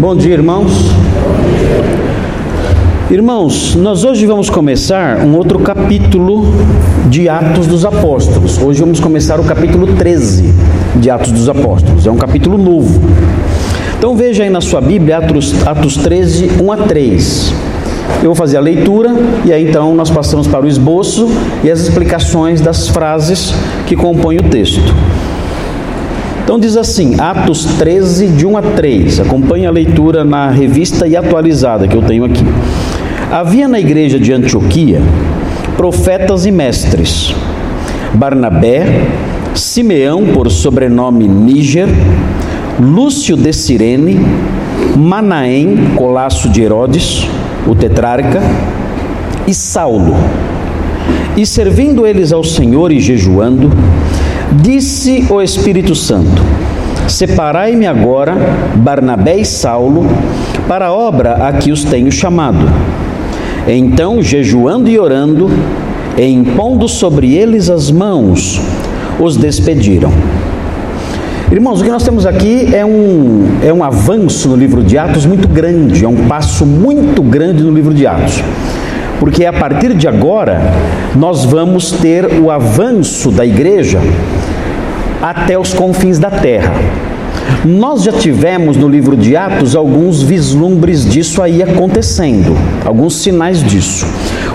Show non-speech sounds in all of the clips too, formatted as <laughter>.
Bom dia, irmãos. Irmãos, nós hoje vamos começar um outro capítulo de Atos dos Apóstolos. Hoje vamos começar o capítulo 13 de Atos dos Apóstolos. É um capítulo novo. Então veja aí na sua Bíblia Atos, Atos 13, 1 a 3. Eu vou fazer a leitura e aí então nós passamos para o esboço e as explicações das frases que compõem o texto. Então diz assim, Atos 13, de 1 a 3. Acompanhe a leitura na revista e atualizada que eu tenho aqui. Havia na igreja de Antioquia profetas e mestres: Barnabé, Simeão, por sobrenome Níger, Lúcio de Cirene, Manaém, colasso de Herodes, o tetrarca, e Saulo. E servindo eles ao Senhor e jejuando, Disse o Espírito Santo: Separai-me agora Barnabé e Saulo para a obra a que os tenho chamado. Então, jejuando e orando, e impondo sobre eles as mãos, os despediram. Irmãos, o que nós temos aqui é um, é um avanço no livro de Atos muito grande, é um passo muito grande no livro de Atos porque a partir de agora nós vamos ter o avanço da igreja até os confins da terra. Nós já tivemos no livro de Atos alguns vislumbres disso aí acontecendo, alguns sinais disso.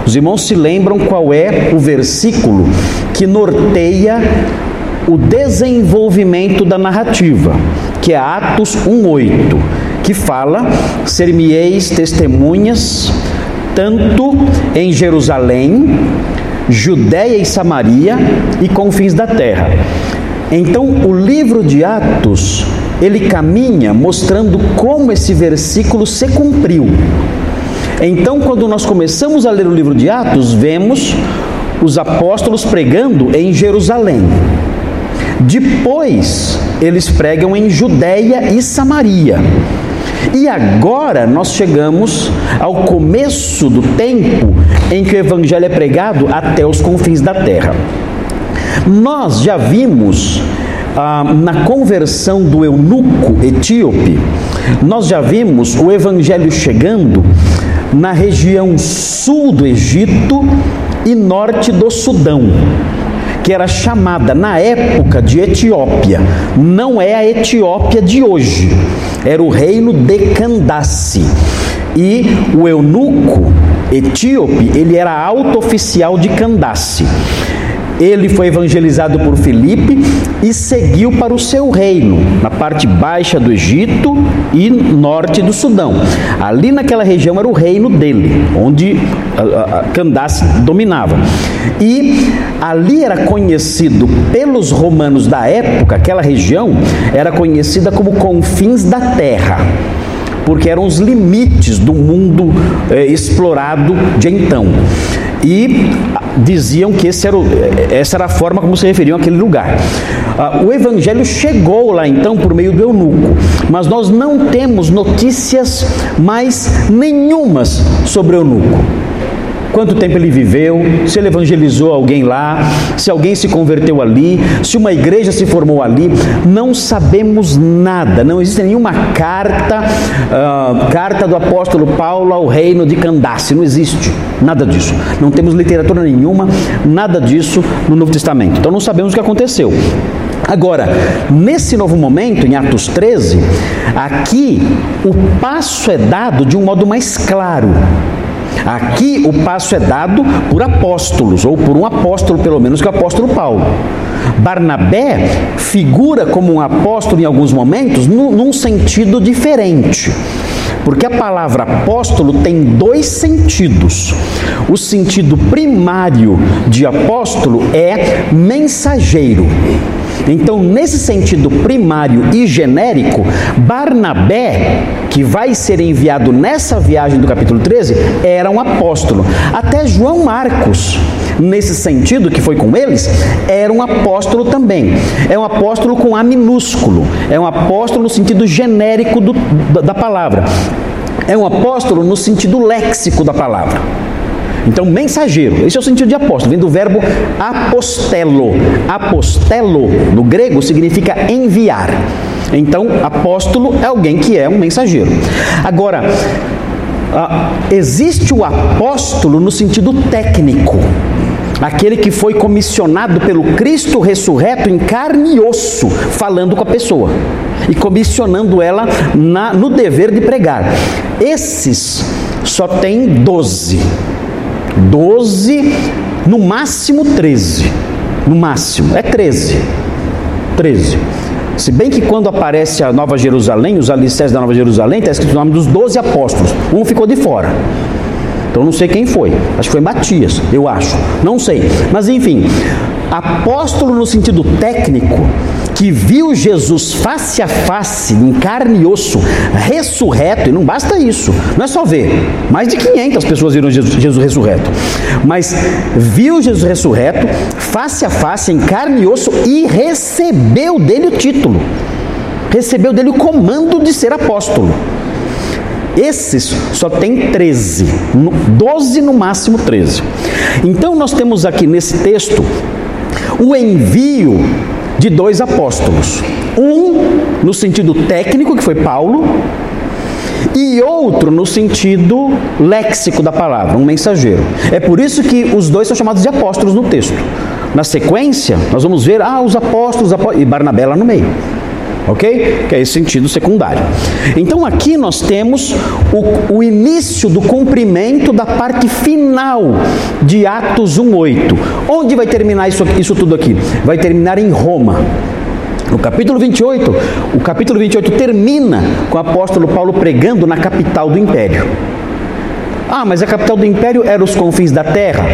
Os irmãos se lembram qual é o versículo que norteia o desenvolvimento da narrativa, que é Atos 1:8, que fala: "Ser-me-eis testemunhas tanto em Jerusalém, Judéia e Samaria e confins da terra. Então, o livro de Atos, ele caminha mostrando como esse versículo se cumpriu. Então, quando nós começamos a ler o livro de Atos, vemos os apóstolos pregando em Jerusalém. Depois, eles pregam em Judéia e Samaria. E agora nós chegamos ao começo do tempo em que o Evangelho é pregado até os confins da terra. Nós já vimos ah, na conversão do eunuco etíope, nós já vimos o Evangelho chegando na região sul do Egito e norte do Sudão que era chamada na época de Etiópia. Não é a Etiópia de hoje. Era o reino de Candace. E o eunuco etíope, ele era alto oficial de Candace. Ele foi evangelizado por Filipe e seguiu para o seu reino, na parte baixa do Egito e norte do Sudão. Ali naquela região era o reino dele, onde Candace dominava. E ali era conhecido pelos romanos da época, aquela região era conhecida como confins da terra porque eram os limites do mundo eh, explorado de então. E diziam que era o, essa era a forma como se referiam àquele lugar. Ah, o evangelho chegou lá então por meio do eunuco, mas nós não temos notícias mais nenhumas sobre o eunuco quanto tempo ele viveu, se ele evangelizou alguém lá, se alguém se converteu ali, se uma igreja se formou ali, não sabemos nada, não existe nenhuma carta, uh, carta do apóstolo Paulo ao reino de Candace, não existe nada disso, não temos literatura nenhuma, nada disso no Novo Testamento, então não sabemos o que aconteceu. Agora, nesse novo momento, em Atos 13, aqui o passo é dado de um modo mais claro. Aqui o passo é dado por apóstolos, ou por um apóstolo, pelo menos, que é o apóstolo Paulo. Barnabé figura como um apóstolo em alguns momentos num sentido diferente. Porque a palavra apóstolo tem dois sentidos. O sentido primário de apóstolo é mensageiro. Então, nesse sentido primário e genérico, Barnabé, que vai ser enviado nessa viagem do capítulo 13, era um apóstolo. Até João Marcos, nesse sentido que foi com eles, era um apóstolo também. É um apóstolo com A minúsculo. É um apóstolo no sentido genérico do, da palavra. É um apóstolo no sentido léxico da palavra. Então, mensageiro, esse é o sentido de apóstolo, vem do verbo apostelo. Apostelo, no grego, significa enviar. Então, apóstolo é alguém que é um mensageiro. Agora, ah, existe o apóstolo no sentido técnico, aquele que foi comissionado pelo Cristo ressurreto em carne e osso, falando com a pessoa e comissionando ela na, no dever de pregar. Esses só tem 12. 12, no máximo 13. No máximo, é 13. 13. Se bem que quando aparece a Nova Jerusalém, os alicerces da Nova Jerusalém, está escrito o nome dos 12 apóstolos. Um ficou de fora. Então não sei quem foi. Acho que foi Matias, eu acho. Não sei. Mas enfim, apóstolo no sentido técnico que viu Jesus face a face, em carne e osso, ressurreto, e não basta isso, não é só ver, mais de 500 pessoas viram Jesus, Jesus ressurreto, mas viu Jesus ressurreto, face a face, em carne e osso, e recebeu dele o título, recebeu dele o comando de ser apóstolo. Esses só tem 13, 12 no máximo 13. Então nós temos aqui nesse texto o envio de dois apóstolos. Um no sentido técnico, que foi Paulo, e outro no sentido léxico da palavra, um mensageiro. É por isso que os dois são chamados de apóstolos no texto. Na sequência, nós vamos ver ah, os apóstolos, e Barnabé lá no meio ok? Que é esse sentido secundário. Então aqui nós temos o, o início do cumprimento da parte final de Atos 1,8. Onde vai terminar isso, isso tudo aqui? Vai terminar em Roma. No capítulo 28, o capítulo 28 termina com o apóstolo Paulo pregando na capital do império. Ah, mas a capital do império era os confins da terra?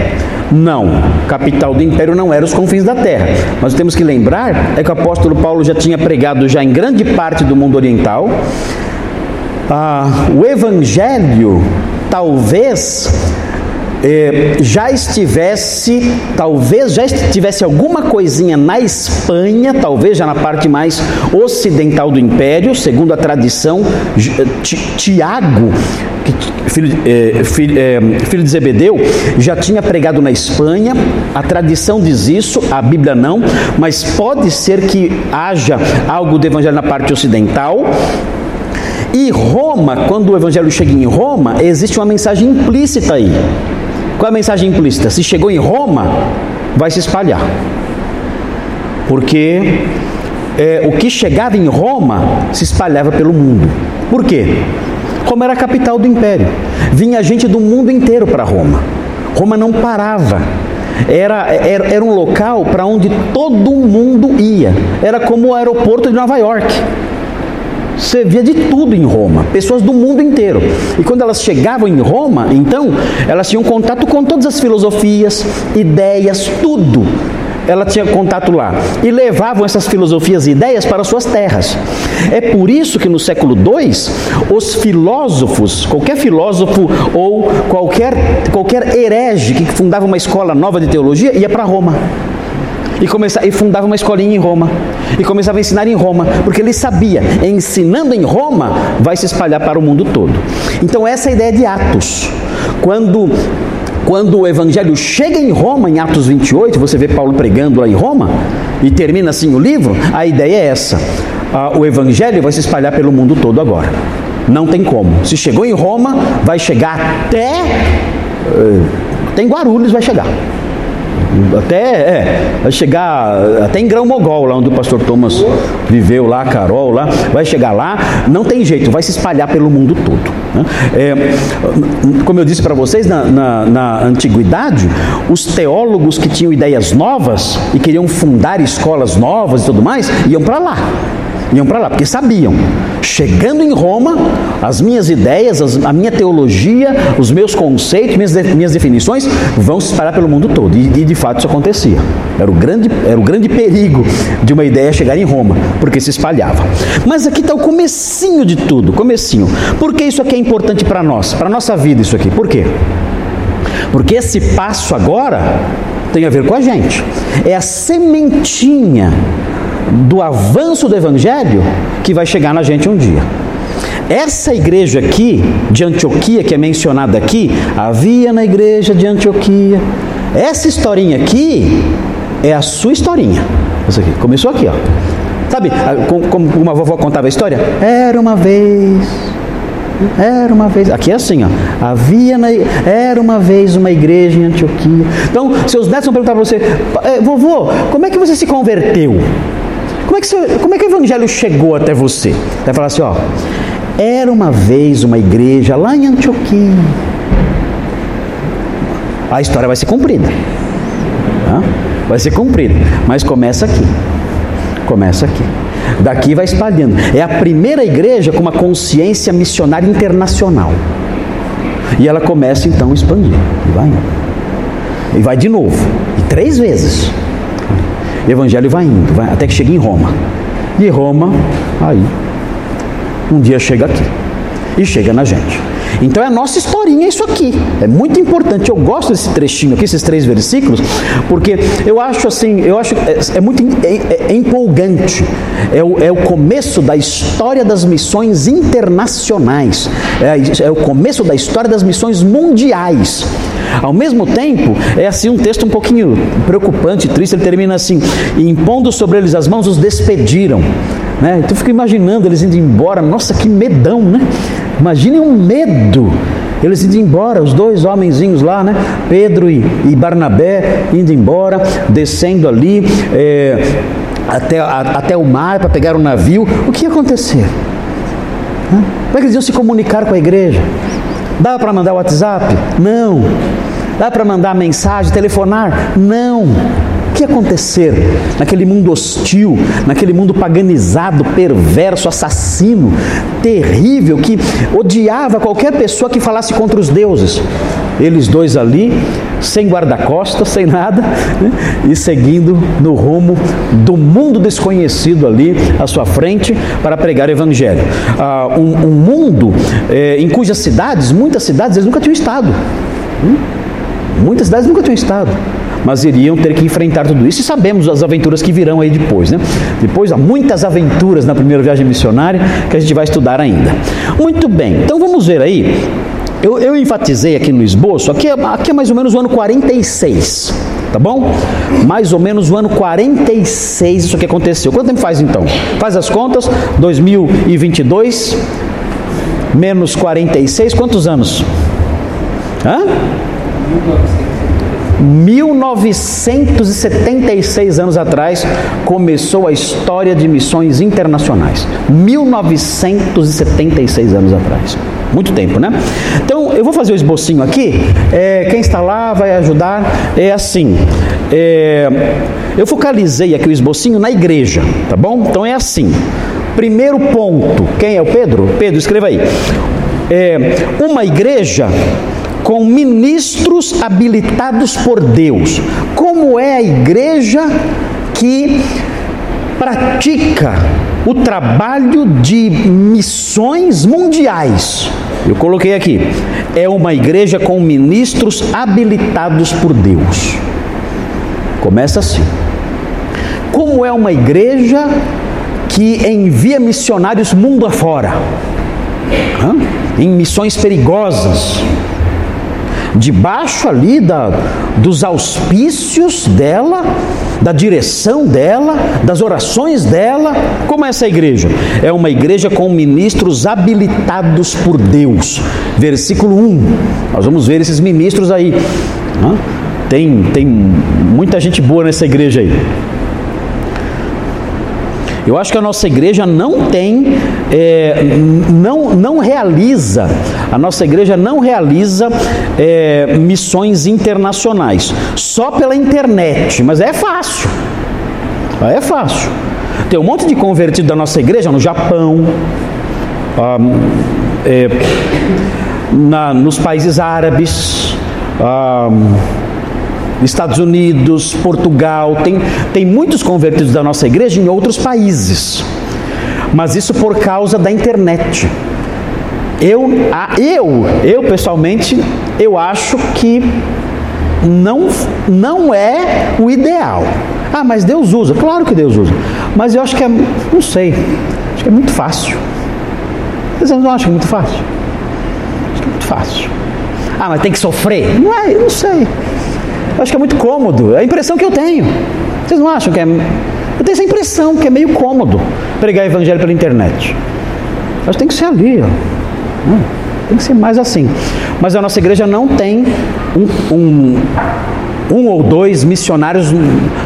Não, capital do império não era os confins da terra. Mas temos que lembrar é que o apóstolo Paulo já tinha pregado já em grande parte do mundo oriental. Ah, o evangelho talvez eh, já estivesse, talvez já estivesse alguma coisinha na Espanha, talvez já na parte mais ocidental do império, segundo a tradição, Tiago filho, é, filho, é, filho de Zebedeu, já tinha pregado na Espanha, a tradição diz isso, a Bíblia não, mas pode ser que haja algo do Evangelho na parte ocidental. E Roma, quando o Evangelho chega em Roma, existe uma mensagem implícita aí. Qual é a mensagem implícita? Se chegou em Roma, vai se espalhar. Porque é, o que chegava em Roma se espalhava pelo mundo. Por quê? Roma era a capital do império. Vinha gente do mundo inteiro para Roma. Roma não parava. Era, era, era um local para onde todo mundo ia. Era como o aeroporto de Nova York. Você via de tudo em Roma, pessoas do mundo inteiro. E quando elas chegavam em Roma, então, elas tinham contato com todas as filosofias, ideias, tudo ela tinha contato lá e levavam essas filosofias e ideias para suas terras. É por isso que no século II, os filósofos, qualquer filósofo ou qualquer, qualquer herege que fundava uma escola nova de teologia ia para Roma. E, começava, e fundava uma escolinha em Roma. E começava a ensinar em Roma. Porque ele sabia, ensinando em Roma, vai se espalhar para o mundo todo. Então, essa é a ideia de Atos. Quando quando o evangelho chega em Roma, em Atos 28, você vê Paulo pregando lá em Roma, e termina assim o livro, a ideia é essa: ah, o evangelho vai se espalhar pelo mundo todo agora. Não tem como. Se chegou em Roma, vai chegar até. Uh, até em Guarulhos vai chegar. Até, é, vai chegar até em Grão Mogol, lá onde o pastor Thomas viveu lá, Carol lá, vai chegar lá, não tem jeito, vai se espalhar pelo mundo todo. Né? É, como eu disse para vocês, na, na, na antiguidade, os teólogos que tinham ideias novas e queriam fundar escolas novas e tudo mais, iam para lá iam para lá, porque sabiam. Chegando em Roma, as minhas ideias, as, a minha teologia, os meus conceitos, minhas, de, minhas definições vão se espalhar pelo mundo todo. E, e, de fato isso acontecia. Era o, grande, era o grande perigo de uma ideia chegar em Roma, porque se espalhava. Mas aqui está o comecinho de tudo, comecinho. Por que isso aqui é importante para nós, para a nossa vida isso aqui? Por quê? Porque esse passo agora tem a ver com a gente. É a sementinha do avanço do Evangelho que vai chegar na gente um dia. essa igreja aqui, de Antioquia, que é mencionada aqui, havia na igreja de Antioquia. Essa historinha aqui é a sua historinha. Isso aqui, começou aqui, ó. Sabe como uma vovó contava a história? Era uma vez era uma vez, aqui é assim, ó. Havia na, era uma vez uma igreja em Antioquia. Então, seus netos vão perguntar para você, é, vovô, como é que você se converteu? Como é que, você, como é que o evangelho chegou até você? Vai falar assim, ó. Era uma vez uma igreja lá em Antioquia. A história vai ser cumprida. Vai ser cumprida. Mas começa aqui. Começa aqui. Daqui vai espalhando. É a primeira igreja com uma consciência missionária internacional. E ela começa então a expandir. E vai. E vai de novo. E três vezes. Evangelho vai indo, vai, até que chega em Roma. E Roma, aí, um dia chega aqui. E chega na gente. Então é a nossa historinha isso aqui. É muito importante. Eu gosto desse trechinho aqui, esses três versículos, porque eu acho assim, eu acho é, é muito é, é empolgante. É o, é o começo da história das missões internacionais. É, é o começo da história das missões mundiais. Ao mesmo tempo, é assim um texto um pouquinho preocupante, triste. Ele termina assim: impondo sobre eles as mãos, os despediram. Né? Então, eu fico imaginando eles indo embora. Nossa, que medão, né? Imagine um medo. Eles indo embora, os dois homenzinhos lá, né? Pedro e, e Barnabé indo embora, descendo ali é, até, a, até o mar para pegar um navio. O que ia acontecer? Como é que eles iam se comunicar com a igreja? Dá para mandar WhatsApp? Não. Dá para mandar mensagem, telefonar? Não que acontecer naquele mundo hostil, naquele mundo paganizado, perverso, assassino, terrível, que odiava qualquer pessoa que falasse contra os deuses? Eles dois ali, sem guarda-costas, sem nada, né? e seguindo no rumo do mundo desconhecido ali à sua frente para pregar o Evangelho. Ah, um, um, mundo eh, em cujas cidades, muitas cidades, eles nunca tinham estado. Hum? Muitas cidades nunca tinham estado mas iriam ter que enfrentar tudo isso e sabemos as aventuras que virão aí depois, né? Depois há muitas aventuras na primeira viagem missionária que a gente vai estudar ainda. Muito bem, então vamos ver aí. Eu, eu enfatizei aqui no esboço, aqui é, aqui é mais ou menos o ano 46, tá bom? Mais ou menos o ano 46 isso que aconteceu. Quanto tempo faz então? Faz as contas, 2022 menos 46, quantos anos? Hã? 1976 anos atrás começou a história de missões internacionais. 1976 anos atrás. Muito tempo, né? Então eu vou fazer o esbocinho aqui. É, quem está lá vai ajudar. É assim. É, eu focalizei aqui o esbocinho na igreja, tá bom? Então é assim. Primeiro ponto. Quem é o Pedro? Pedro, escreva aí. É, uma igreja com ministros habilitados por Deus. Como é a igreja que pratica o trabalho de missões mundiais? Eu coloquei aqui. É uma igreja com ministros habilitados por Deus. Começa assim. Como é uma igreja que envia missionários mundo afora? Hã? Em missões perigosas, debaixo ali da, dos auspícios dela, da direção dela, das orações dela. Como é essa igreja? É uma igreja com ministros habilitados por Deus. Versículo 1. Nós vamos ver esses ministros aí. Tem, tem muita gente boa nessa igreja aí. Eu acho que a nossa igreja não tem, é, não, não realiza, a nossa igreja não realiza é, missões internacionais, só pela internet, mas é fácil, é fácil. Tem um monte de convertido da nossa igreja no Japão, ah, é, na, nos países árabes, ah, Estados Unidos, Portugal, tem, tem muitos convertidos da nossa igreja em outros países, mas isso por causa da internet. Eu, eu, eu pessoalmente, eu acho que não, não é o ideal. Ah, mas Deus usa, claro que Deus usa, mas eu acho que é, não sei, acho que é muito fácil. Vocês não acham muito fácil? Acho que é muito fácil. Ah, mas tem que sofrer? Não é, eu não sei. Eu acho que é muito cômodo. É a impressão que eu tenho. Vocês não acham que é. Eu tenho essa impressão que é meio cômodo pregar evangelho pela internet. Que tem que ser ali, ó. Hum, tem que ser mais assim. Mas a nossa igreja não tem um, um um ou dois missionários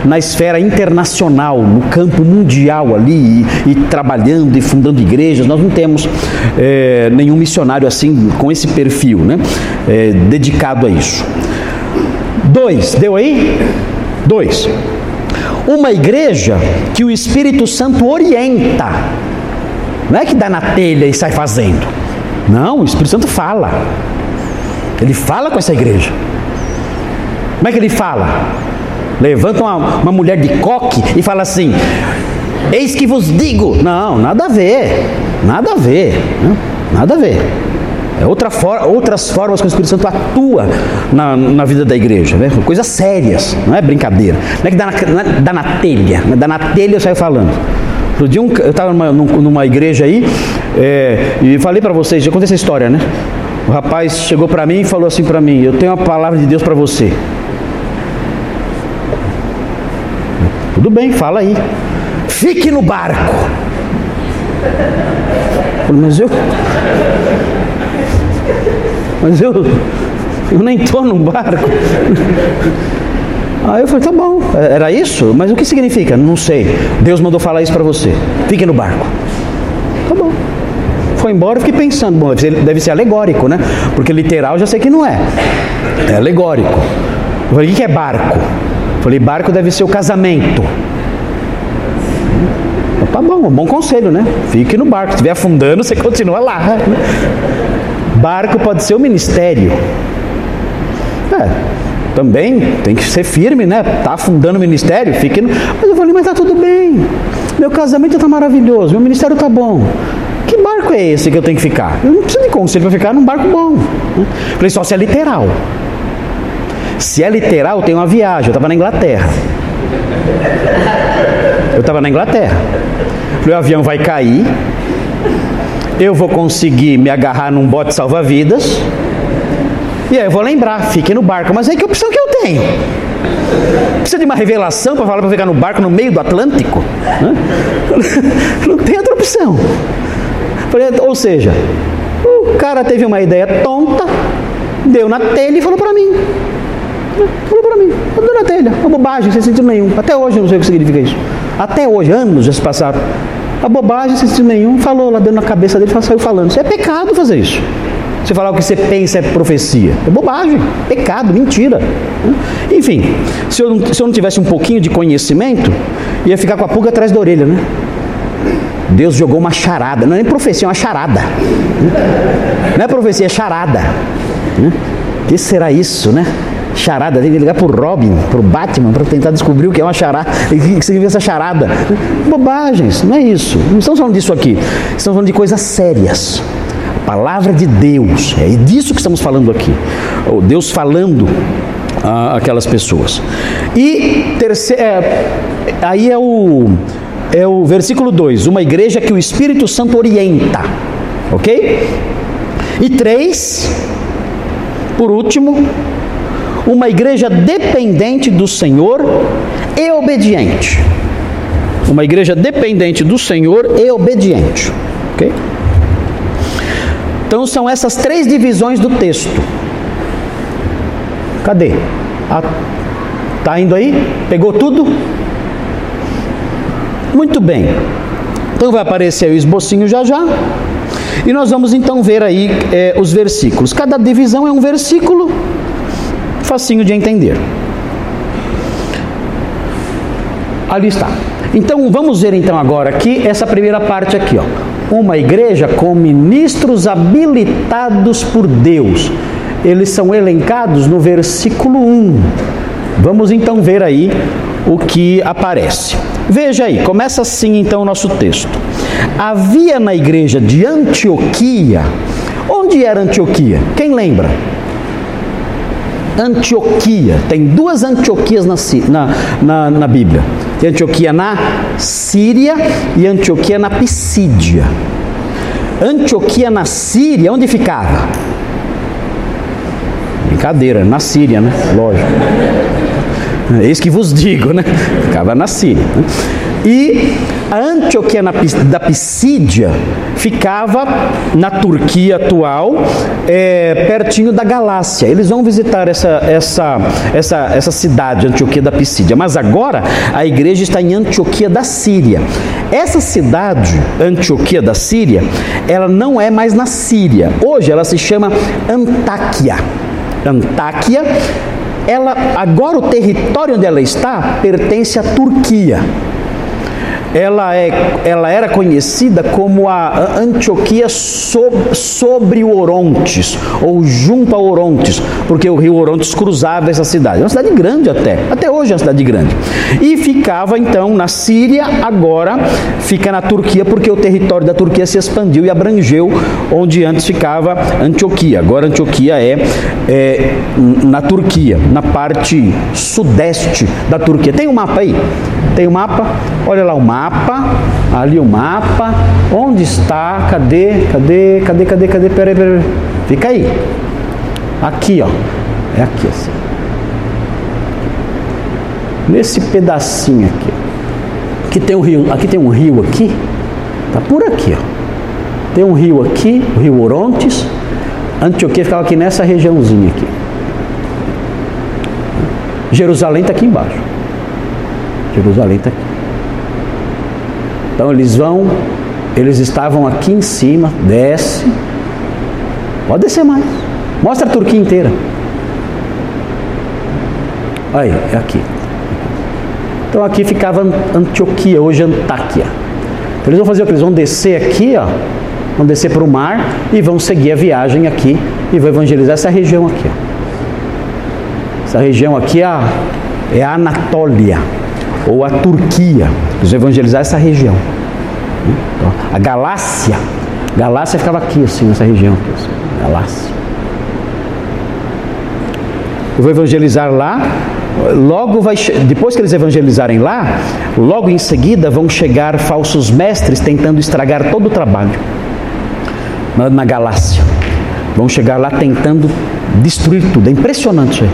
na esfera internacional, no campo mundial ali, e, e trabalhando e fundando igrejas. Nós não temos é, nenhum missionário assim, com esse perfil, né? É, dedicado a isso. Dois, deu aí? Dois. Uma igreja que o Espírito Santo orienta, não é que dá na telha e sai fazendo. Não, o Espírito Santo fala. Ele fala com essa igreja. Como é que ele fala? Levanta uma, uma mulher de coque e fala assim: Eis que vos digo. Não, nada a ver. Nada a ver. Né? Nada a ver. É outra for, outras formas que o Espírito Santo atua na, na vida da igreja. Né? Coisas sérias, não é brincadeira. Não é que dá na, é, dá na telha. Né? Dá na telha eu saio falando. Outro dia um, eu estava numa, numa, igreja aí é, e falei para vocês, já contei essa história, né? O rapaz chegou para mim e falou assim para mim: Eu tenho uma palavra de Deus para você. Tudo bem, fala aí. Fique no barco. Mas eu. Mas eu. Eu nem estou no barco. Aí eu falei, tá bom, era isso? Mas o que significa? Não sei. Deus mandou falar isso para você. Fique no barco. Tá bom. Foi embora, fiquei pensando, bom, deve ser alegórico, né? Porque literal já sei que não é. É alegórico. Eu falei, o que é barco? Falei, barco deve ser o casamento. Tá bom, um bom conselho, né? Fique no barco. Se estiver afundando, você continua lá. Barco pode ser o ministério. É, também tem que ser firme, né? Tá afundando o ministério, fique no... Mas eu falei, mas tá tudo bem. Meu casamento tá maravilhoso, meu ministério tá bom. Que barco é esse que eu tenho que ficar? Eu não preciso de conselho para ficar num barco bom. Né? Falei, só se é literal. Se é literal, tem uma viagem. Eu estava na Inglaterra. Eu estava na Inglaterra. Falei, o avião vai cair. Eu vou conseguir me agarrar num bote salva-vidas. E aí eu vou lembrar, fique no barco. Mas aí que opção que eu tenho? Precisa de uma revelação para falar para ficar no barco no meio do Atlântico? <laughs> Não tem outra opção. Ou seja, o cara teve uma ideia tonta, deu na telha e falou para mim. Falou para mim, deu na telha, uma bobagem, sem sentido nenhum. Até hoje eu não sei o que significa isso. Até hoje, anos já se passaram. A bobagem, sem sentido nenhum, falou lá dentro na cabeça dele, saiu falando. Isso é pecado fazer isso. Você falar o que você pensa é profecia. É bobagem, pecado, mentira. Enfim, se eu, não, se eu não tivesse um pouquinho de conhecimento, ia ficar com a pulga atrás da orelha, né? Deus jogou uma charada, não é nem profecia, é uma charada. Não é profecia, é charada. O que será isso, né? Charada, tem que ligar pro Robin, pro Batman, para tentar descobrir o que é uma charada, o que significa essa charada. Bobagens, não é isso. Não estamos falando disso aqui. Estamos falando de coisas sérias. A palavra de Deus, é disso que estamos falando aqui. Deus falando aquelas pessoas. E terceiro, é, aí é o é o versículo 2, uma igreja que o Espírito Santo orienta, ok? E três, por último, uma igreja dependente do Senhor e obediente. Uma igreja dependente do Senhor e obediente, ok? Então são essas três divisões do texto. Cadê? Ah, tá indo aí? Pegou tudo? Muito bem. Então vai aparecer o esbocinho já já. E nós vamos então ver aí é, os versículos. Cada divisão é um versículo, facinho de entender. Ali está. Então vamos ver então agora aqui essa primeira parte aqui, ó. Uma igreja com ministros habilitados por Deus. Eles são elencados no versículo 1. Vamos então ver aí o que aparece. Veja aí, começa assim então o nosso texto. Havia na igreja de Antioquia, onde era Antioquia? Quem lembra? Antioquia, tem duas Antioquias na, na, na, Bíblia: tem Antioquia na Síria e Antioquia na Pisídia. Antioquia na Síria, onde ficava? Brincadeira, na Síria, né? Lógico. É isso que vos digo, né? Ficava na Síria. Né? E a Antioquia da Pisídia ficava na Turquia atual, é, pertinho da Galácia. Eles vão visitar essa, essa, essa, essa cidade, Antioquia da Pisídia. Mas agora a igreja está em Antioquia da Síria. Essa cidade, Antioquia da Síria, ela não é mais na Síria. Hoje ela se chama Antáquia. Antáquia ela agora o território onde ela está pertence à Turquia ela, é, ela era conhecida como a Antioquia sobre, sobre o Orontes, ou junto ao Orontes, porque o rio Orontes cruzava essa cidade. É uma cidade grande até, até hoje é uma cidade grande. E ficava então na Síria, agora fica na Turquia, porque o território da Turquia se expandiu e abrangeu onde antes ficava Antioquia. Agora Antioquia é, é na Turquia, na parte sudeste da Turquia. Tem um mapa aí? Tem o um mapa? Olha lá o mapa. Ali o mapa. Onde está? Cadê? Cadê? Cadê? Cadê? Cadê? Peraí, peraí. Fica aí. Aqui, ó. É aqui assim. Nesse pedacinho aqui. Aqui tem um rio, aqui tem um rio aqui. Tá por aqui, ó. Tem um rio aqui, o rio Orontes. Antioquia ficava aqui nessa regiãozinha aqui. Jerusalém está aqui embaixo. Jerusalém está aqui. Então eles vão, eles estavam aqui em cima, desce. Pode descer mais. Mostra a Turquia inteira. Aí, é aqui. Então aqui ficava Antioquia, hoje Antáquia. Então, eles vão fazer o que? Eles vão descer aqui, ó. Vão descer para o mar e vão seguir a viagem aqui e vão evangelizar essa região aqui. Ó. Essa região aqui é a, é a Anatólia ou a Turquia. Eles vão evangelizar essa região. Então, a Galácia, Galácia ficava aqui, assim, nessa região. Aqui, assim, Galácia. Eu vou evangelizar lá. Logo vai, depois que eles evangelizarem lá, logo em seguida vão chegar falsos mestres tentando estragar todo o trabalho na, na Galácia. Vão chegar lá tentando destruir tudo. É impressionante isso aí.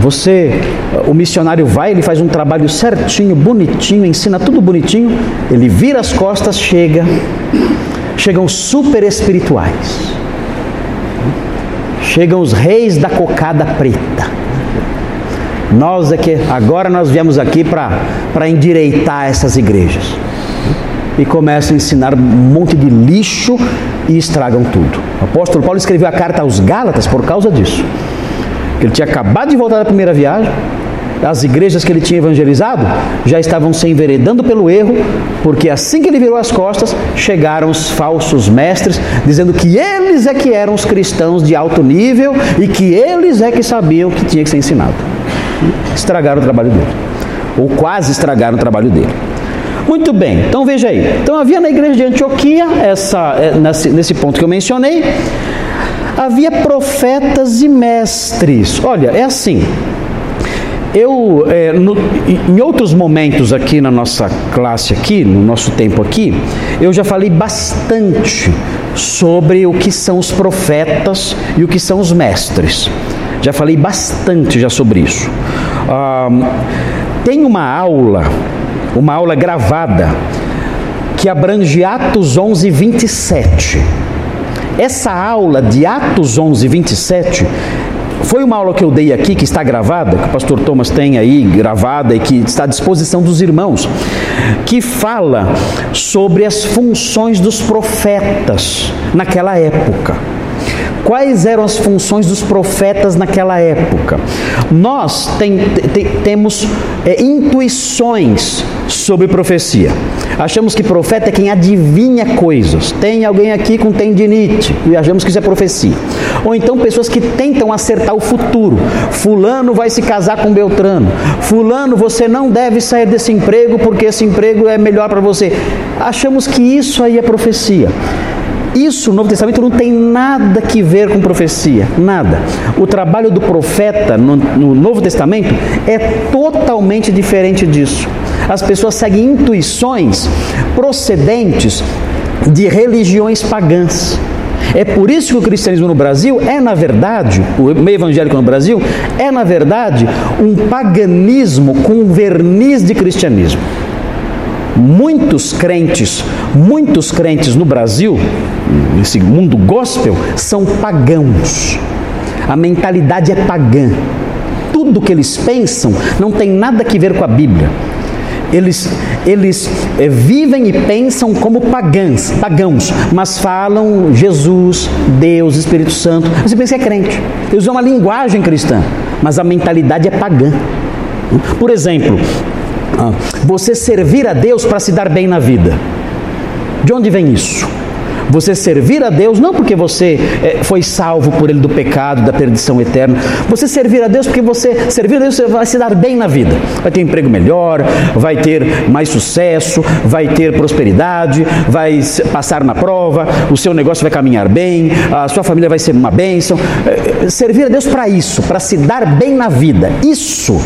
Você, o missionário vai, ele faz um trabalho certinho, bonitinho, ensina tudo bonitinho, ele vira as costas, chega, chegam super espirituais. Chegam os reis da cocada preta. Nós aqui, agora nós viemos aqui para endireitar essas igrejas. E começam a ensinar um monte de lixo e estragam tudo. O apóstolo Paulo escreveu a carta aos Gálatas por causa disso. Ele tinha acabado de voltar da primeira viagem, as igrejas que ele tinha evangelizado já estavam se enveredando pelo erro, porque assim que ele virou as costas, chegaram os falsos mestres, dizendo que eles é que eram os cristãos de alto nível e que eles é que sabiam o que tinha que ser ensinado. Estragaram o trabalho dele, ou quase estragaram o trabalho dele. Muito bem, então veja aí. Então havia na igreja de Antioquia, essa, é, nesse, nesse ponto que eu mencionei, havia profetas e mestres. Olha, é assim. Eu, é, no, em outros momentos aqui na nossa classe aqui, no nosso tempo aqui, eu já falei bastante sobre o que são os profetas e o que são os mestres. Já falei bastante já sobre isso. Tem uma aula, uma aula gravada, que abrange Atos 11, 27 essa aula de Atos 11, 27 foi uma aula que eu dei aqui, que está gravada, que o pastor Thomas tem aí gravada e que está à disposição dos irmãos, que fala sobre as funções dos profetas naquela época. Quais eram as funções dos profetas naquela época? Nós tem, tem, temos é, intuições sobre profecia. Achamos que profeta é quem adivinha coisas. Tem alguém aqui com tendinite e achamos que isso é profecia. Ou então pessoas que tentam acertar o futuro. Fulano vai se casar com Beltrano. Fulano, você não deve sair desse emprego porque esse emprego é melhor para você. Achamos que isso aí é profecia. Isso, o Novo Testamento não tem nada que ver com profecia, nada. O trabalho do profeta no, no Novo Testamento é totalmente diferente disso. As pessoas seguem intuições procedentes de religiões pagãs. É por isso que o cristianismo no Brasil é, na verdade, o meio evangélico no Brasil é, na verdade, um paganismo com verniz de cristianismo. Muitos crentes, muitos crentes no Brasil, nesse mundo gospel, são pagãos. A mentalidade é pagã. Tudo que eles pensam não tem nada que ver com a Bíblia. Eles, eles é, vivem e pensam como pagãs, pagãos, mas falam Jesus, Deus, Espírito Santo. Você pensa que é crente. Eles usam uma linguagem cristã, mas a mentalidade é pagã. Por exemplo, ah, você servir a Deus para se dar bem na vida. De onde vem isso? Você servir a Deus não porque você é, foi salvo por Ele do pecado, da perdição eterna. Você servir a Deus porque você servir a Deus você vai se dar bem na vida. Vai ter emprego melhor, vai ter mais sucesso, vai ter prosperidade, vai passar na prova, o seu negócio vai caminhar bem, a sua família vai ser uma bênção. É, servir a Deus para isso, para se dar bem na vida. Isso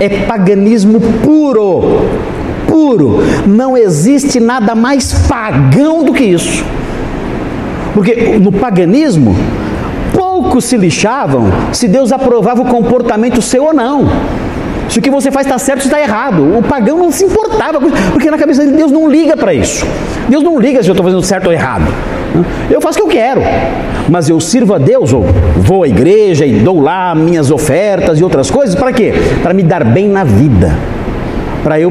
é paganismo puro. Puro. Não existe nada mais pagão do que isso. Porque no paganismo, poucos se lixavam se Deus aprovava o comportamento seu ou não. Se o que você faz está certo ou está errado. O pagão não se importava, porque na cabeça dele Deus não liga para isso. Deus não liga se eu estou fazendo certo ou errado. Eu faço o que eu quero, mas eu sirvo a Deus, ou vou à igreja e dou lá minhas ofertas e outras coisas, para quê? Para me dar bem na vida, para eu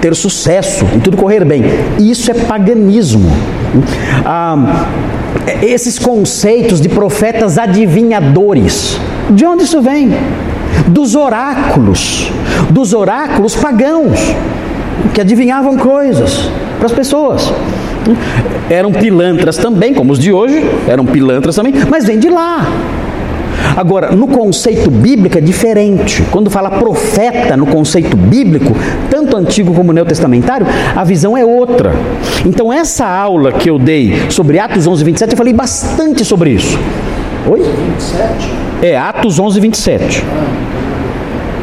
ter sucesso e tudo correr bem. Isso é paganismo. Ah, esses conceitos de profetas adivinhadores. De onde isso vem? Dos oráculos, dos oráculos pagãos, que adivinhavam coisas para as pessoas. Eram pilantras também, como os de hoje, eram pilantras também, mas vem de lá. Agora, no conceito bíblico é diferente. Quando fala profeta no conceito bíblico, tanto antigo como neotestamentário, a visão é outra. Então, essa aula que eu dei sobre Atos 11, 27, eu falei bastante sobre isso. Oi? 27? É, Atos 11, 27.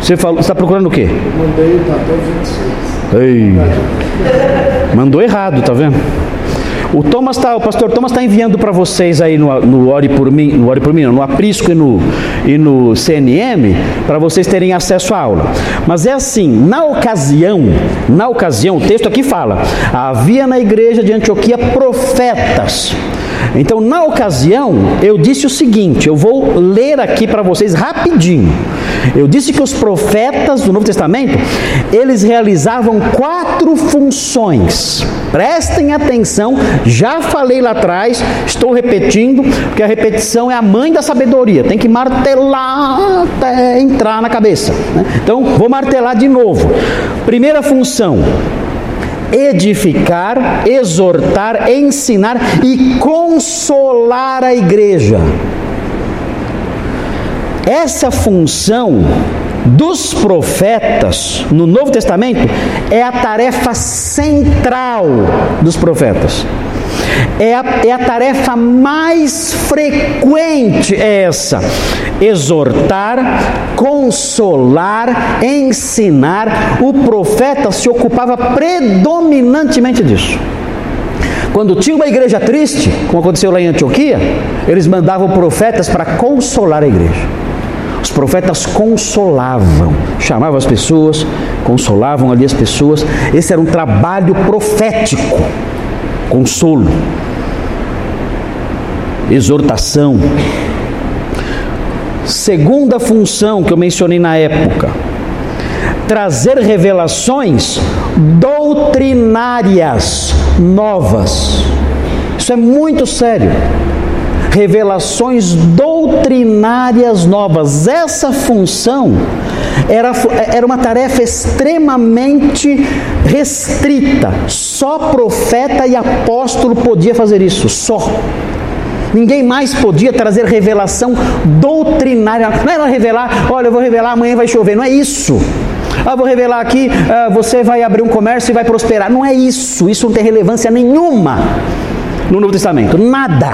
Você está procurando o quê? Eu mandei até 26. Ei. Mandou errado, tá vendo? O, Thomas tá, o pastor Thomas está enviando para vocês aí no, no Ore por mim, no Ore por mim, não, no Aprisco e no, e no CNM, para vocês terem acesso à aula. Mas é assim, na ocasião, na ocasião, o texto aqui fala: havia na igreja de Antioquia profetas. Então, na ocasião, eu disse o seguinte: eu vou ler aqui para vocês rapidinho. Eu disse que os profetas do Novo Testamento, eles realizavam quatro funções. Prestem atenção, já falei lá atrás, estou repetindo, porque a repetição é a mãe da sabedoria. Tem que martelar até entrar na cabeça. Né? Então, vou martelar de novo. Primeira função: edificar, exortar, ensinar e consolar a igreja. Essa função dos profetas no Novo Testamento é a tarefa central dos profetas. É a, é a tarefa mais frequente é essa: exortar, consolar, ensinar. O profeta se ocupava predominantemente disso. Quando tinha uma igreja triste, como aconteceu lá em Antioquia, eles mandavam profetas para consolar a igreja. Os profetas consolavam, chamavam as pessoas, consolavam ali as pessoas. Esse era um trabalho profético, consolo, exortação. Segunda função que eu mencionei na época, trazer revelações doutrinárias novas. Isso é muito sério revelações doutrinárias novas. Essa função era, era uma tarefa extremamente restrita. Só profeta e apóstolo podia fazer isso, só. Ninguém mais podia trazer revelação doutrinária. Não era revelar, olha, eu vou revelar, amanhã vai chover. Não é isso. Ah, vou revelar aqui, ah, você vai abrir um comércio e vai prosperar. Não é isso. Isso não tem relevância nenhuma no Novo Testamento. Nada.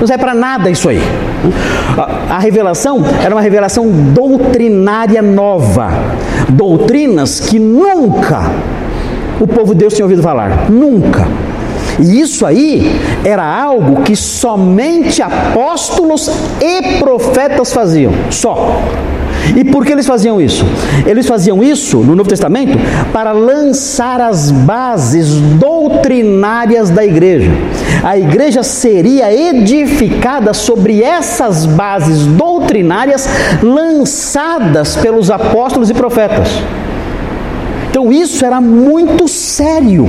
Não serve para nada isso aí. A, revelação era uma revelação doutrinária nova. Doutrinas que nunca o povo de Deus tinha ouvido falar. Nunca. E isso aí era algo que somente apóstolos e profetas faziam, só. E por que eles faziam isso? Eles faziam isso no Novo Testamento para lançar as bases doutrinárias da igreja. A igreja seria edificada sobre essas bases doutrinárias lançadas pelos apóstolos e profetas. Então isso era muito sério.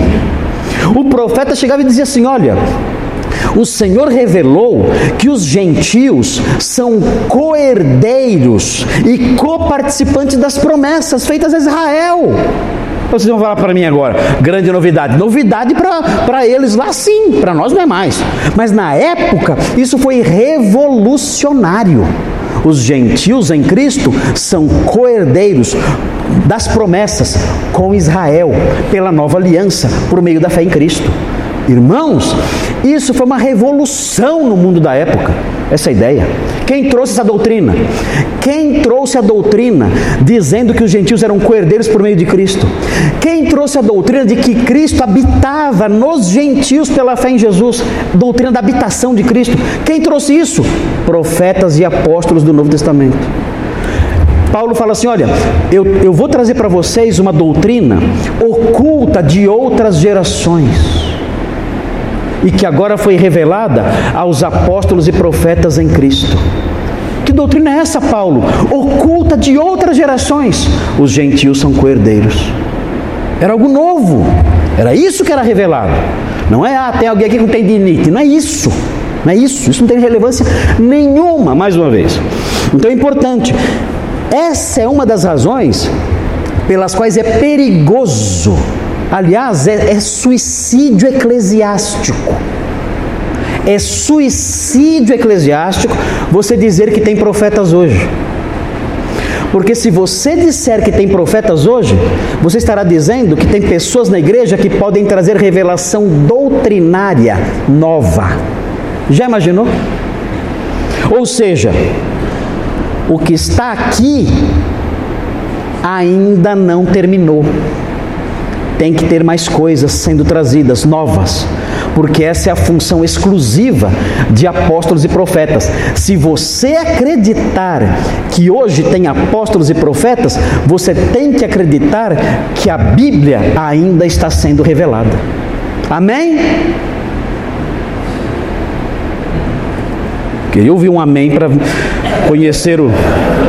O profeta chegava e dizia assim: Olha, o Senhor revelou que os gentios são coerdeiros e coparticipantes das promessas feitas a Israel. Vocês vão falar para mim agora, grande novidade. Novidade para eles lá sim, para nós não é mais. Mas na época, isso foi revolucionário. Os gentios em Cristo são coerdeiros das promessas com Israel, pela nova aliança, por meio da fé em Cristo. Irmãos, isso foi uma revolução no mundo da época, essa ideia. Quem trouxe essa doutrina? Quem trouxe a doutrina dizendo que os gentios eram coerdeiros por meio de Cristo? Quem trouxe a doutrina de que Cristo habitava nos gentios pela fé em Jesus? Doutrina da habitação de Cristo. Quem trouxe isso? Profetas e apóstolos do Novo Testamento. Paulo fala assim: olha, eu, eu vou trazer para vocês uma doutrina oculta de outras gerações e que agora foi revelada aos apóstolos e profetas em Cristo. Que doutrina é essa, Paulo? Oculta de outras gerações. Os gentios são coerdeiros. Era algo novo. Era isso que era revelado. Não é, ah, tem alguém aqui que não tem dinite. Não é isso. Não é isso. Isso não tem relevância nenhuma, mais uma vez. Então é importante. Essa é uma das razões pelas quais é perigoso Aliás, é, é suicídio eclesiástico. É suicídio eclesiástico você dizer que tem profetas hoje. Porque se você disser que tem profetas hoje, você estará dizendo que tem pessoas na igreja que podem trazer revelação doutrinária nova. Já imaginou? Ou seja, o que está aqui ainda não terminou tem que ter mais coisas sendo trazidas, novas, porque essa é a função exclusiva de apóstolos e profetas. Se você acreditar que hoje tem apóstolos e profetas, você tem que acreditar que a Bíblia ainda está sendo revelada. Amém? Queria ouvir um amém para conhecer o,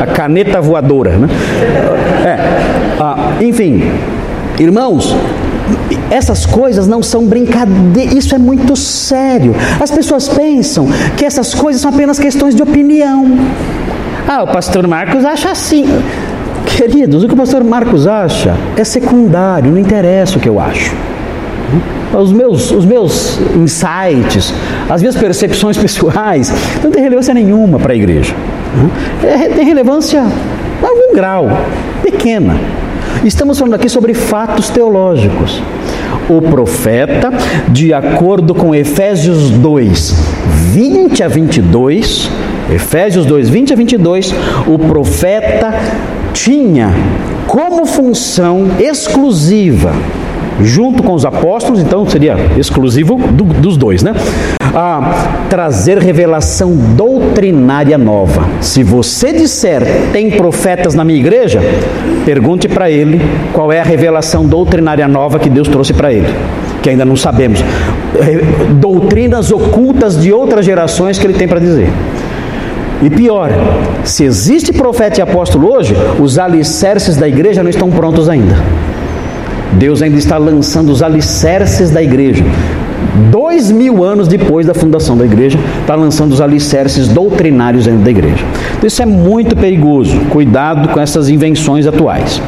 a caneta voadora. Né? É, ah, enfim, Irmãos, essas coisas não são brincadeira, isso é muito sério. As pessoas pensam que essas coisas são apenas questões de opinião. Ah, o pastor Marcos acha assim. Queridos, o que o pastor Marcos acha é secundário, não interessa o que eu acho. Os meus, os meus insights, as minhas percepções <laughs> pessoais, não tem relevância nenhuma para a igreja. É, tem relevância em algum grau, pequena. Estamos falando aqui sobre fatos teológicos. O profeta, de acordo com Efésios 2, 20 a 22, Efésios 2, 20 a 22, o profeta tinha como função exclusiva junto com os apóstolos, então seria exclusivo do, dos dois, né? A trazer revelação doutrinária nova. Se você disser tem profetas na minha igreja, pergunte para ele qual é a revelação doutrinária nova que Deus trouxe para ele, que ainda não sabemos. Doutrinas ocultas de outras gerações que ele tem para dizer. E pior, se existe profeta e apóstolo hoje, os alicerces da igreja não estão prontos ainda. Deus ainda está lançando os alicerces da igreja. Dois mil anos depois da fundação da igreja, está lançando os alicerces doutrinários dentro da igreja. Então, isso é muito perigoso. Cuidado com essas invenções atuais.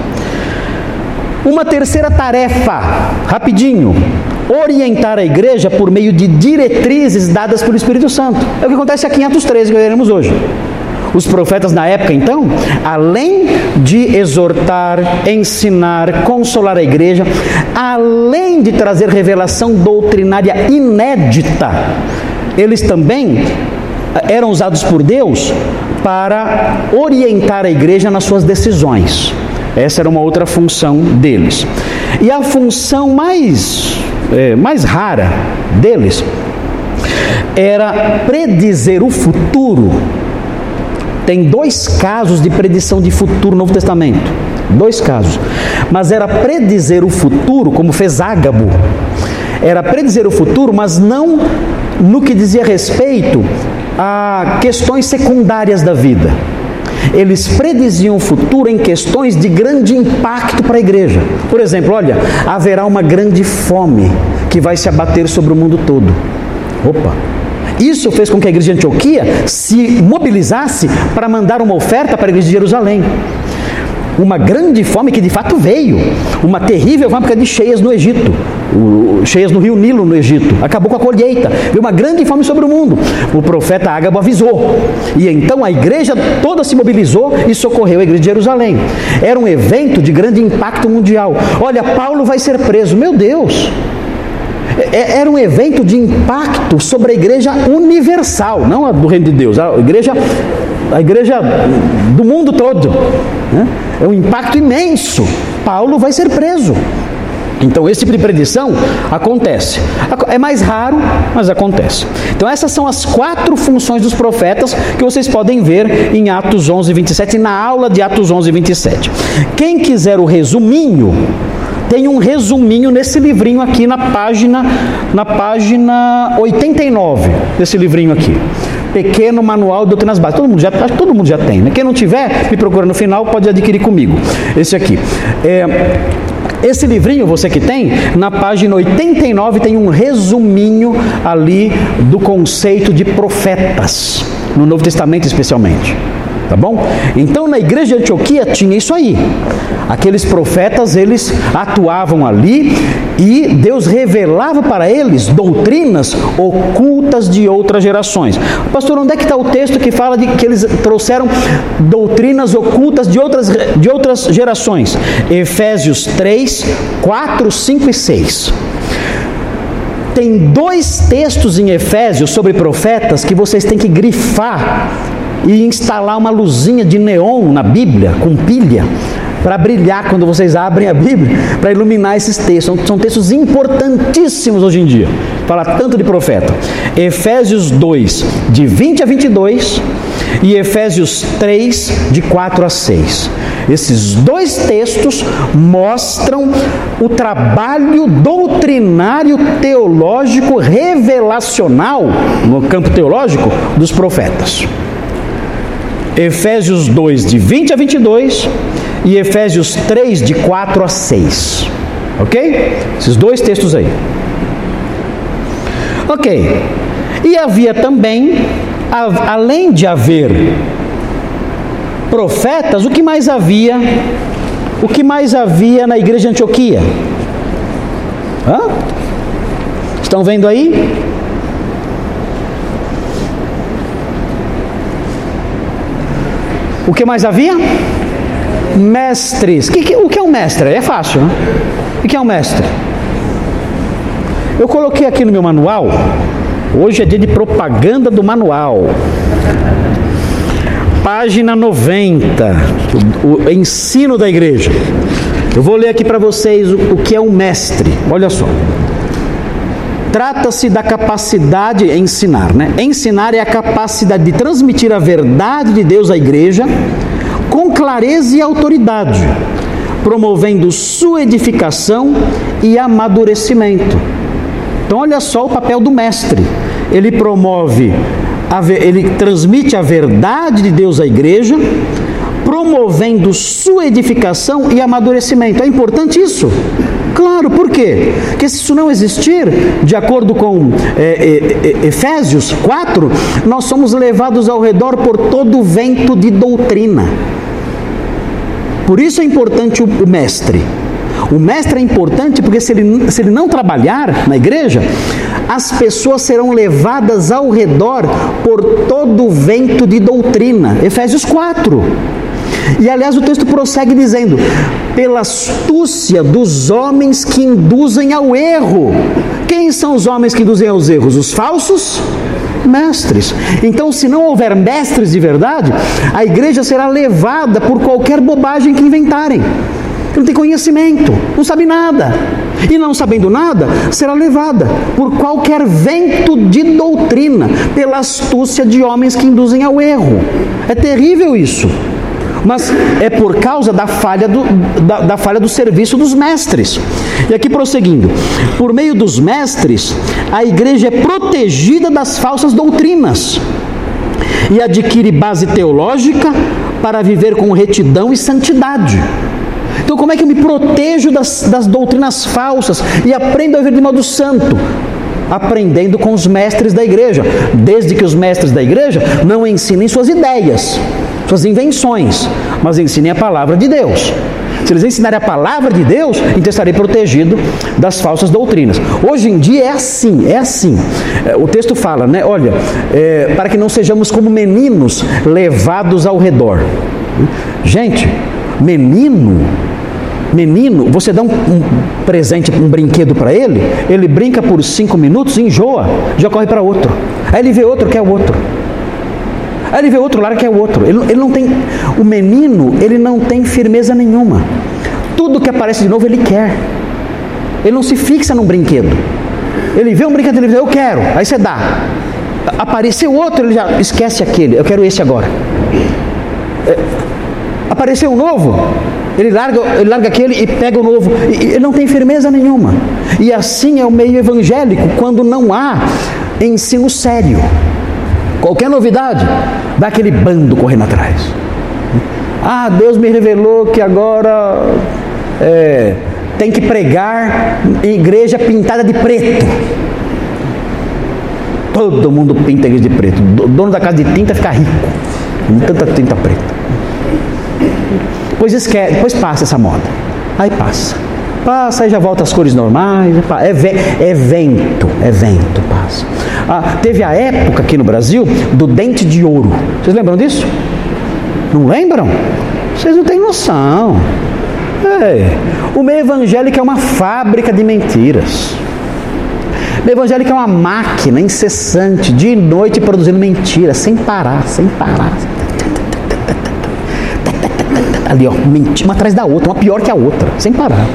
Uma terceira tarefa, rapidinho, orientar a igreja por meio de diretrizes dadas pelo Espírito Santo. É o que acontece aqui em Atos 13 que veremos hoje. Os profetas na época, então, além de exortar, ensinar, consolar a igreja, além de trazer revelação doutrinária inédita, eles também eh, eram usados por Deus para orientar a igreja nas suas decisões. Essa era uma outra função deles. E a função mais é, mais rara deles era predizer o futuro. Tem dois casos de predição de futuro no Novo Testamento. Dois casos. Mas era predizer o futuro, como fez Ágabo. Era predizer o futuro, mas não no que dizia respeito a questões secundárias da vida. Eles prediziam o futuro em questões de grande impacto para a igreja. Por exemplo, olha, haverá uma grande fome que vai se abater sobre o mundo todo. Opa! Isso fez com que a igreja de Antioquia se mobilizasse para mandar uma oferta para a igreja de Jerusalém uma grande fome que de fato veio, uma terrível fábrica de cheias no Egito, cheias no rio Nilo no Egito, acabou com a colheita, veio uma grande fome sobre o mundo. O profeta Ágabo avisou, e então a igreja toda se mobilizou e socorreu a igreja de Jerusalém. Era um evento de grande impacto mundial. Olha, Paulo vai ser preso, meu Deus! É, era um evento de impacto sobre a igreja universal, não a do reino de Deus, a igreja, a igreja do mundo todo. Né? É um impacto imenso. Paulo vai ser preso. Então, esse tipo de predição acontece. É mais raro, mas acontece. Então, essas são as quatro funções dos profetas que vocês podem ver em Atos 11, 27, na aula de Atos 11, 27. Quem quiser o resuminho, tem um resuminho nesse livrinho aqui na página na página 89 desse livrinho aqui. Pequeno Manual de Doutrinas Básicas. Todo mundo já, todo mundo já tem. Né? Quem não tiver, me procura no final, pode adquirir comigo. Esse aqui. É, esse livrinho, você que tem, na página 89 tem um resuminho ali do conceito de profetas, no Novo Testamento especialmente. Tá bom? Então na igreja de Antioquia tinha isso aí. Aqueles profetas, eles atuavam ali e Deus revelava para eles doutrinas ocultas de outras gerações. Pastor, onde é que está o texto que fala de que eles trouxeram doutrinas ocultas de outras, de outras gerações? Efésios 3, 4, 5 e 6. Tem dois textos em Efésios sobre profetas que vocês têm que grifar e instalar uma luzinha de neon na Bíblia, com pilha, para brilhar quando vocês abrem a Bíblia, para iluminar esses textos. São, são, textos importantíssimos hoje em dia. Fala tanto de profeta. Efésios 2, de 20 a 22, e Efésios 3, de 4 a 6. Esses dois textos mostram o trabalho doutrinário, teológico, revelacional, no campo teológico, dos profetas. Efésios 2, de 20 a 22 e Efésios 3, de 4 a 6. Ok? Esses dois textos aí. Ok. E havia também, além de haver profetas, o que mais havia? O que mais havia na igreja de Antioquia? Hã? Estão vendo aí? O que mais havia? Mestres. Que, que, o que é um mestre? É fácil, né? O que é um mestre? Eu coloquei aqui no meu manual. Hoje é dia de propaganda do manual. Página 90, o, o ensino da igreja. Eu vou ler aqui para vocês o, o que é um mestre. Olha só. Trata-se da capacidade de ensinar, né? Ensinar é a capacidade de transmitir a verdade de Deus à igreja clareza e autoridade, promovendo sua edificação e amadurecimento. Então, olha só o papel do mestre. Ele promove, ele transmite a verdade de Deus à igreja, promovendo sua edificação e amadurecimento. É importante isso. Claro, por quê? Porque se isso não existir, de acordo com é, é, é Efésios 4, nós somos levados ao redor por todo vento de doutrina. Por isso é importante o, mestre. O mestre é importante porque se ele, se ele não trabalhar na igreja, as pessoas serão levadas ao redor por todo o vento de doutrina. Efésios 4. E aliás, o texto prossegue dizendo: pela astúcia dos homens que induzem ao erro. Quem são os homens que induzem aos erros? Os falsos mestres. Então, se não houver mestres de verdade, a igreja será levada por qualquer bobagem que inventarem. Não tem conhecimento, não sabe nada. e não sabendo nada, será levada por qualquer vento de doutrina, pela astúcia de homens que induzem ao erro. É terrível isso. Mas é por causa da falha do, da, da falha do serviço dos mestres. E aqui prosseguindo: por meio dos mestres, a igreja é protegida das falsas doutrinas e adquire base teológica para viver com retidão e santidade. Então, como é que eu me protejo das, das doutrinas falsas e aprendo a viver de modo santo? Aprendendo com os mestres da igreja, desde que os mestres da igreja não ensinem suas ideias, suas invenções, mas ensinem a palavra de Deus. Se eles ensinarem a palavra de Deus, então estarei protegido das falsas doutrinas. Hoje em dia é assim, é assim. É, o texto fala, né? Olha, é, para que não sejamos como meninos levados ao redor. Gente, menino Menino, você dá um, um presente, um brinquedo para ele, ele brinca por cinco minutos, enjoa, já corre para outro. Aí ele vê outro, quer outro. Aí ele vê outro lá, quer o outro. Ele, ele não tem. O menino, ele não tem firmeza nenhuma. Tudo que aparece de novo, ele quer. Ele não se fixa num brinquedo. Ele vê um brinquedo, ele diz, eu quero. Aí você dá. Apareceu outro, ele já esquece aquele. Eu quero esse agora. É, apareceu um novo, ele larga, ele larga aquele e pega o novo. E, ele não tem firmeza nenhuma. E assim é o meio evangélico, quando não há ensino sério. Qualquer novidade, dá aquele bando correndo atrás. Ah, Deus me revelou que agora é, tem que pregar em igreja pintada de preto. Todo mundo pinta igreja de preto. O dono da casa de tinta fica rico. Tanta tinta preta. Depois esquece, depois passa essa moda. Aí passa. Passa, aí já volta as cores normais. É, ve é vento, é vento, passa. Ah, teve a época aqui no Brasil do dente de ouro. Vocês lembram disso? Não lembram? Vocês não têm noção. É. O meio evangélico é uma fábrica de mentiras. O meio evangélico é uma máquina incessante, de noite produzindo mentiras, sem parar, sem parar. Ali, ó, uma atrás da outra, uma pior que a outra, sem parar.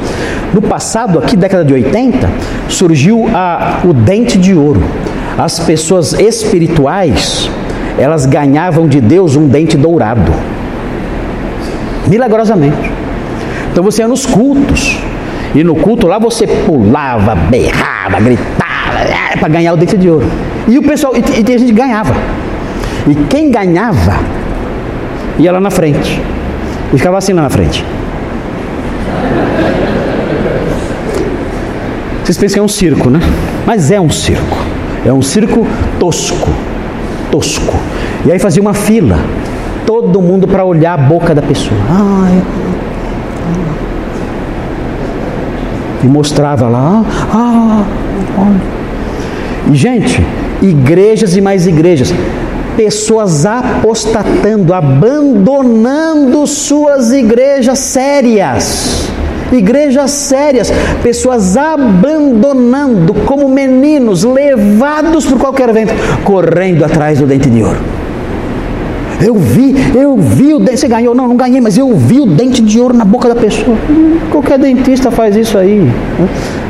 No passado, aqui, década de 80, surgiu a, o dente de ouro. As pessoas espirituais, elas ganhavam de Deus um dente dourado. Milagrosamente. Então você ia nos cultos. E no culto lá você pulava, berrava, gritava, é, para ganhar o dente de ouro. E o pessoal, e, e a gente ganhava. E quem ganhava ia lá na frente. E ficava assim lá na frente. Vocês pensam que é um circo, né? Mas é um circo. É um circo tosco. Tosco. E aí fazia uma fila. Todo mundo para olhar a boca da pessoa. Ai. E mostrava lá. Ah, olha. E, gente, igrejas e mais igrejas pessoas apostatando, abandonando suas igrejas sérias. Igrejas sérias, pessoas abandonando como meninos, levados por qualquer vento, correndo atrás do dente de ouro. Eu vi, eu vi o dente. Você ganhou? Não, não ganhei, mas eu vi o dente de ouro na boca da pessoa. Qualquer dentista faz isso aí. Né?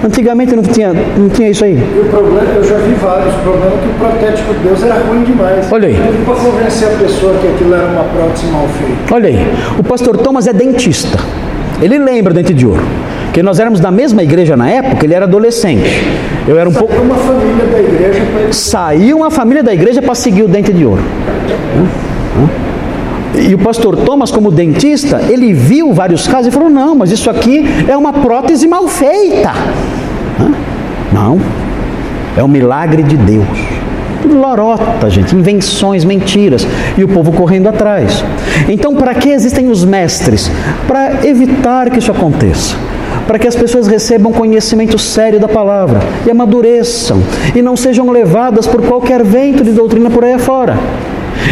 Antigamente não tinha, não tinha isso aí. E o problema, eu já vi vários. O problema é que o protético de Deus era ruim demais. Olha aí. Para convencer a pessoa que aquilo era uma prótese mal feita. Olha aí. O pastor Thomas é dentista. Ele lembra dente de ouro. Porque nós éramos da mesma igreja na época, ele era adolescente. Eu era um Saiu pouco. uma família da igreja para Saiu uma família da igreja para seguir o dente de ouro. E o pastor Thomas, como dentista, ele viu vários casos e falou: não, mas isso aqui é uma prótese mal feita. Não, é um milagre de Deus. Lorota, gente, invenções, mentiras, e o povo correndo atrás. Então, para que existem os mestres? Para evitar que isso aconteça. Para que as pessoas recebam conhecimento sério da palavra e amadureçam e não sejam levadas por qualquer vento de doutrina por aí afora.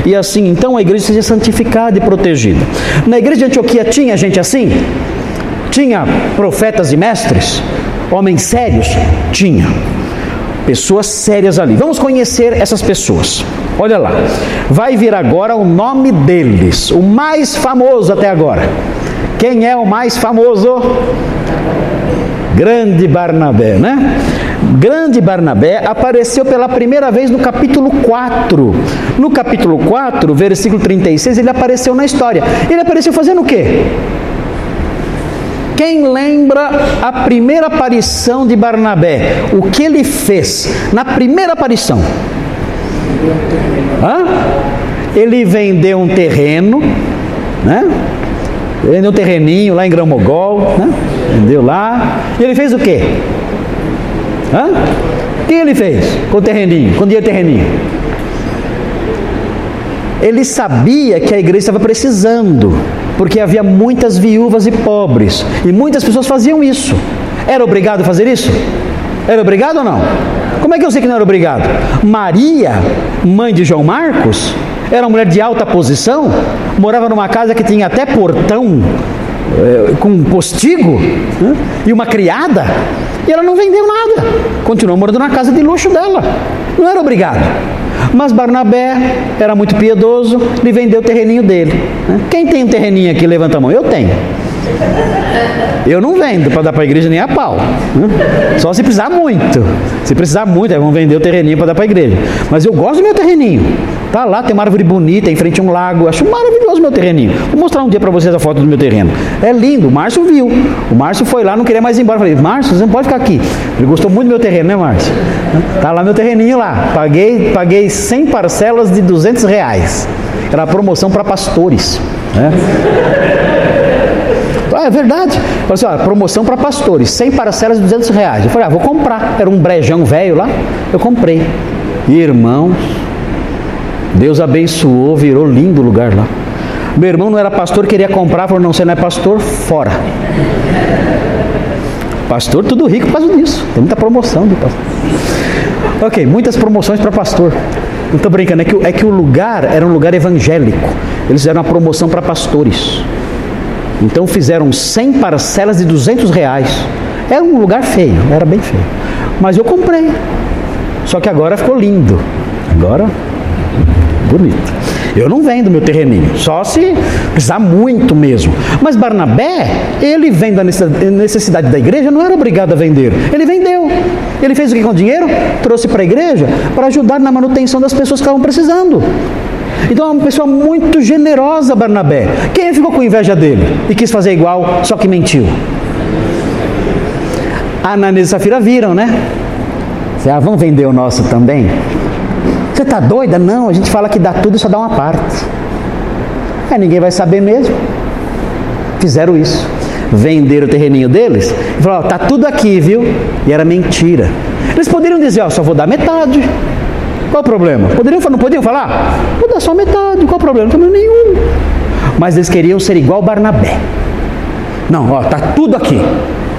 E assim, então, a igreja seja santificada e protegida. Na igreja de Antioquia tinha gente assim? Tinha profetas e mestres? Homens sérios? Tinha. Pessoas sérias ali. Vamos conhecer essas pessoas. Olha lá. Vai vir agora o nome deles, o mais famoso até agora. Quem é o mais famoso? Grande Barnabé, né? Grande Barnabé apareceu pela primeira vez no capítulo 4. No capítulo 4, versículo 36, ele apareceu na história. Ele apareceu fazendo o quê? Quem lembra a primeira aparição de Barnabé? O que ele fez na primeira aparição? Hã? Ele vendeu um terreno, né? Vendeu um terreninho lá em Gramogol, né? Vendeu lá. E ele fez o quê? Hã? O que ele fez com o terreninho, com o dinheiro terreninho? Ele sabia que a igreja estava precisando, porque havia muitas viúvas e pobres, e muitas pessoas faziam isso. Era obrigado a fazer isso? Era obrigado ou não? Como é que eu sei que não era obrigado? Maria, mãe de João Marcos, era uma mulher de alta posição, morava numa casa que tinha até portão é, com um postigo né? e uma criada, e ela não vendeu nada, continuou morando na casa de luxo dela, não era obrigado. Mas Barnabé era muito piedoso, lhe vendeu o terreninho dele. Né? Quem tem um terreninho aqui, levanta a mão. Eu tenho. Eu não vendo para dar para a igreja nem a pau. Né? Só se precisar muito. Se precisar muito, aí vão vender o terreninho para dar para a igreja. Mas eu gosto do meu terreninho. Tá lá, tem uma árvore bonita em frente a um lago. Acho maravilhoso meu terreninho. Vou mostrar um dia para vocês a foto do meu terreno. É lindo. O Márcio viu. O Márcio foi lá, não queria mais ir embora. Falei, Márcio, você não pode ficar aqui. Ele gostou muito do meu terreno, né, Márcio? Tá lá meu terreninho lá. Paguei, paguei 100 parcelas de 200 reais. Era promoção para pastores. Né? Ah, é verdade. Falei assim, ó, promoção para pastores, 100 parcelas de 200 reais. Eu falei, ah, vou comprar. Era um brejão velho lá. Eu comprei. Irmãos, Deus abençoou, virou lindo o lugar lá. Meu irmão não era pastor, queria comprar, falou: não, você não é pastor, fora. Pastor, tudo rico por causa disso. Tem muita promoção do pastor. Ok, muitas promoções para pastor. Não estou brincando, é que, é que o lugar era um lugar evangélico. Eles fizeram uma promoção para pastores. Então fizeram 100 parcelas de 200 reais. Era um lugar feio, era bem feio. Mas eu comprei. Só que agora ficou lindo. Agora bonito. Eu não vendo meu terreninho, só se precisar muito mesmo. Mas Barnabé, ele vendo a necessidade da igreja, não era obrigado a vender. Ele vendeu. Ele fez o que com o dinheiro? Trouxe para a igreja para ajudar na manutenção das pessoas que estavam precisando. Então é uma pessoa muito generosa, Barnabé. Quem ficou com inveja dele e quis fazer igual, só que mentiu? Ananias e Safira viram, né? Ah, vamos vender o nosso também? Está doida? Não, a gente fala que dá tudo e só dá uma parte. É, ninguém vai saber mesmo. Fizeram isso. Venderam o terreninho deles e falaram: está tudo aqui, viu? E era mentira. Eles poderiam dizer: ó, só vou dar metade. Qual o problema? Poderiam, não podiam falar? Vou dar só metade. Qual o problema? Não tem problema nenhum. Mas eles queriam ser igual Barnabé. Não, ó, está tudo aqui.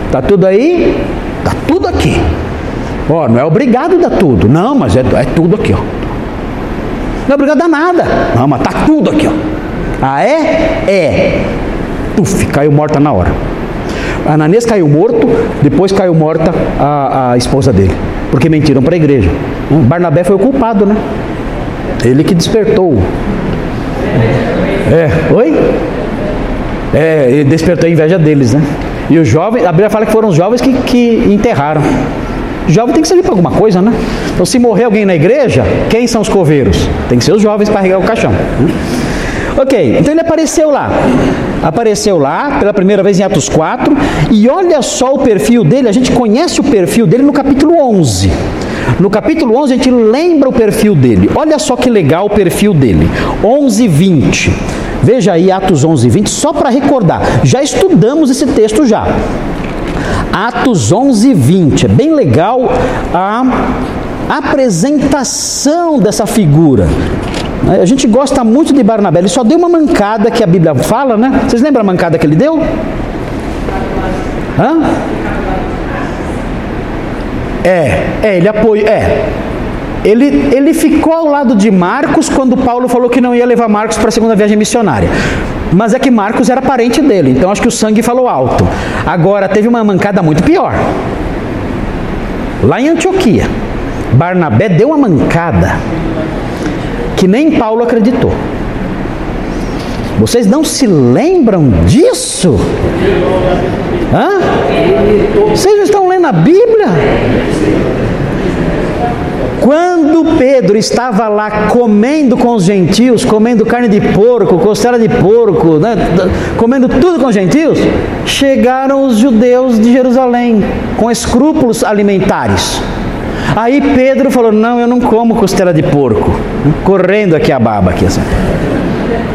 Está tudo aí? Está tudo aqui. Ó, não é obrigado a dar tudo. Não, mas é, é tudo aqui, ó. Não é obrigado a nada. Não, mas tá tudo aqui, ó. Ah, é? É. Uf, caiu morta na hora. Ananias caiu morto, depois caiu morta a, a esposa dele. Porque mentiram para a igreja. Hum, Barnabé foi o culpado, né? Ele que despertou. É, oi? É, ele despertou a inveja deles, né? E os jovens, a Bíblia fala que foram os jovens que, que enterraram. Jovem tem que servir para alguma coisa, né? Então, se morrer alguém na igreja, quem são os coveiros? Tem que ser os jovens para carregar o caixão. Né? Ok, então ele apareceu lá. Apareceu lá pela primeira vez em Atos 4. E olha só o perfil dele. A gente conhece o perfil dele no capítulo 11. No capítulo 11 a gente lembra o perfil dele. Olha só que legal o perfil dele. 11 20. Veja aí Atos 11 20, só para recordar. Já estudamos esse texto já. Atos 11 20. É bem legal a apresentação dessa figura. A gente gosta muito de Barnabé. Ele só deu uma mancada que a Bíblia fala, né? Vocês lembram a mancada que ele deu? Hã? É, é, ele apoiou. É. Ele, ele ficou ao lado de Marcos quando Paulo falou que não ia levar Marcos para a segunda viagem missionária. Mas é que Marcos era parente dele, então acho que o sangue falou alto. Agora, teve uma mancada muito pior. Lá em Antioquia, Barnabé deu uma mancada que nem Paulo acreditou. Vocês não se lembram disso? Hã? Vocês não estão lendo a Bíblia? Quando Pedro estava lá comendo com os gentios, comendo carne de porco, costela de porco, né, comendo tudo com os gentios, chegaram os judeus de Jerusalém com escrúpulos alimentares. Aí Pedro falou: Não, eu não como costela de porco. Correndo aqui a baba, aqui assim.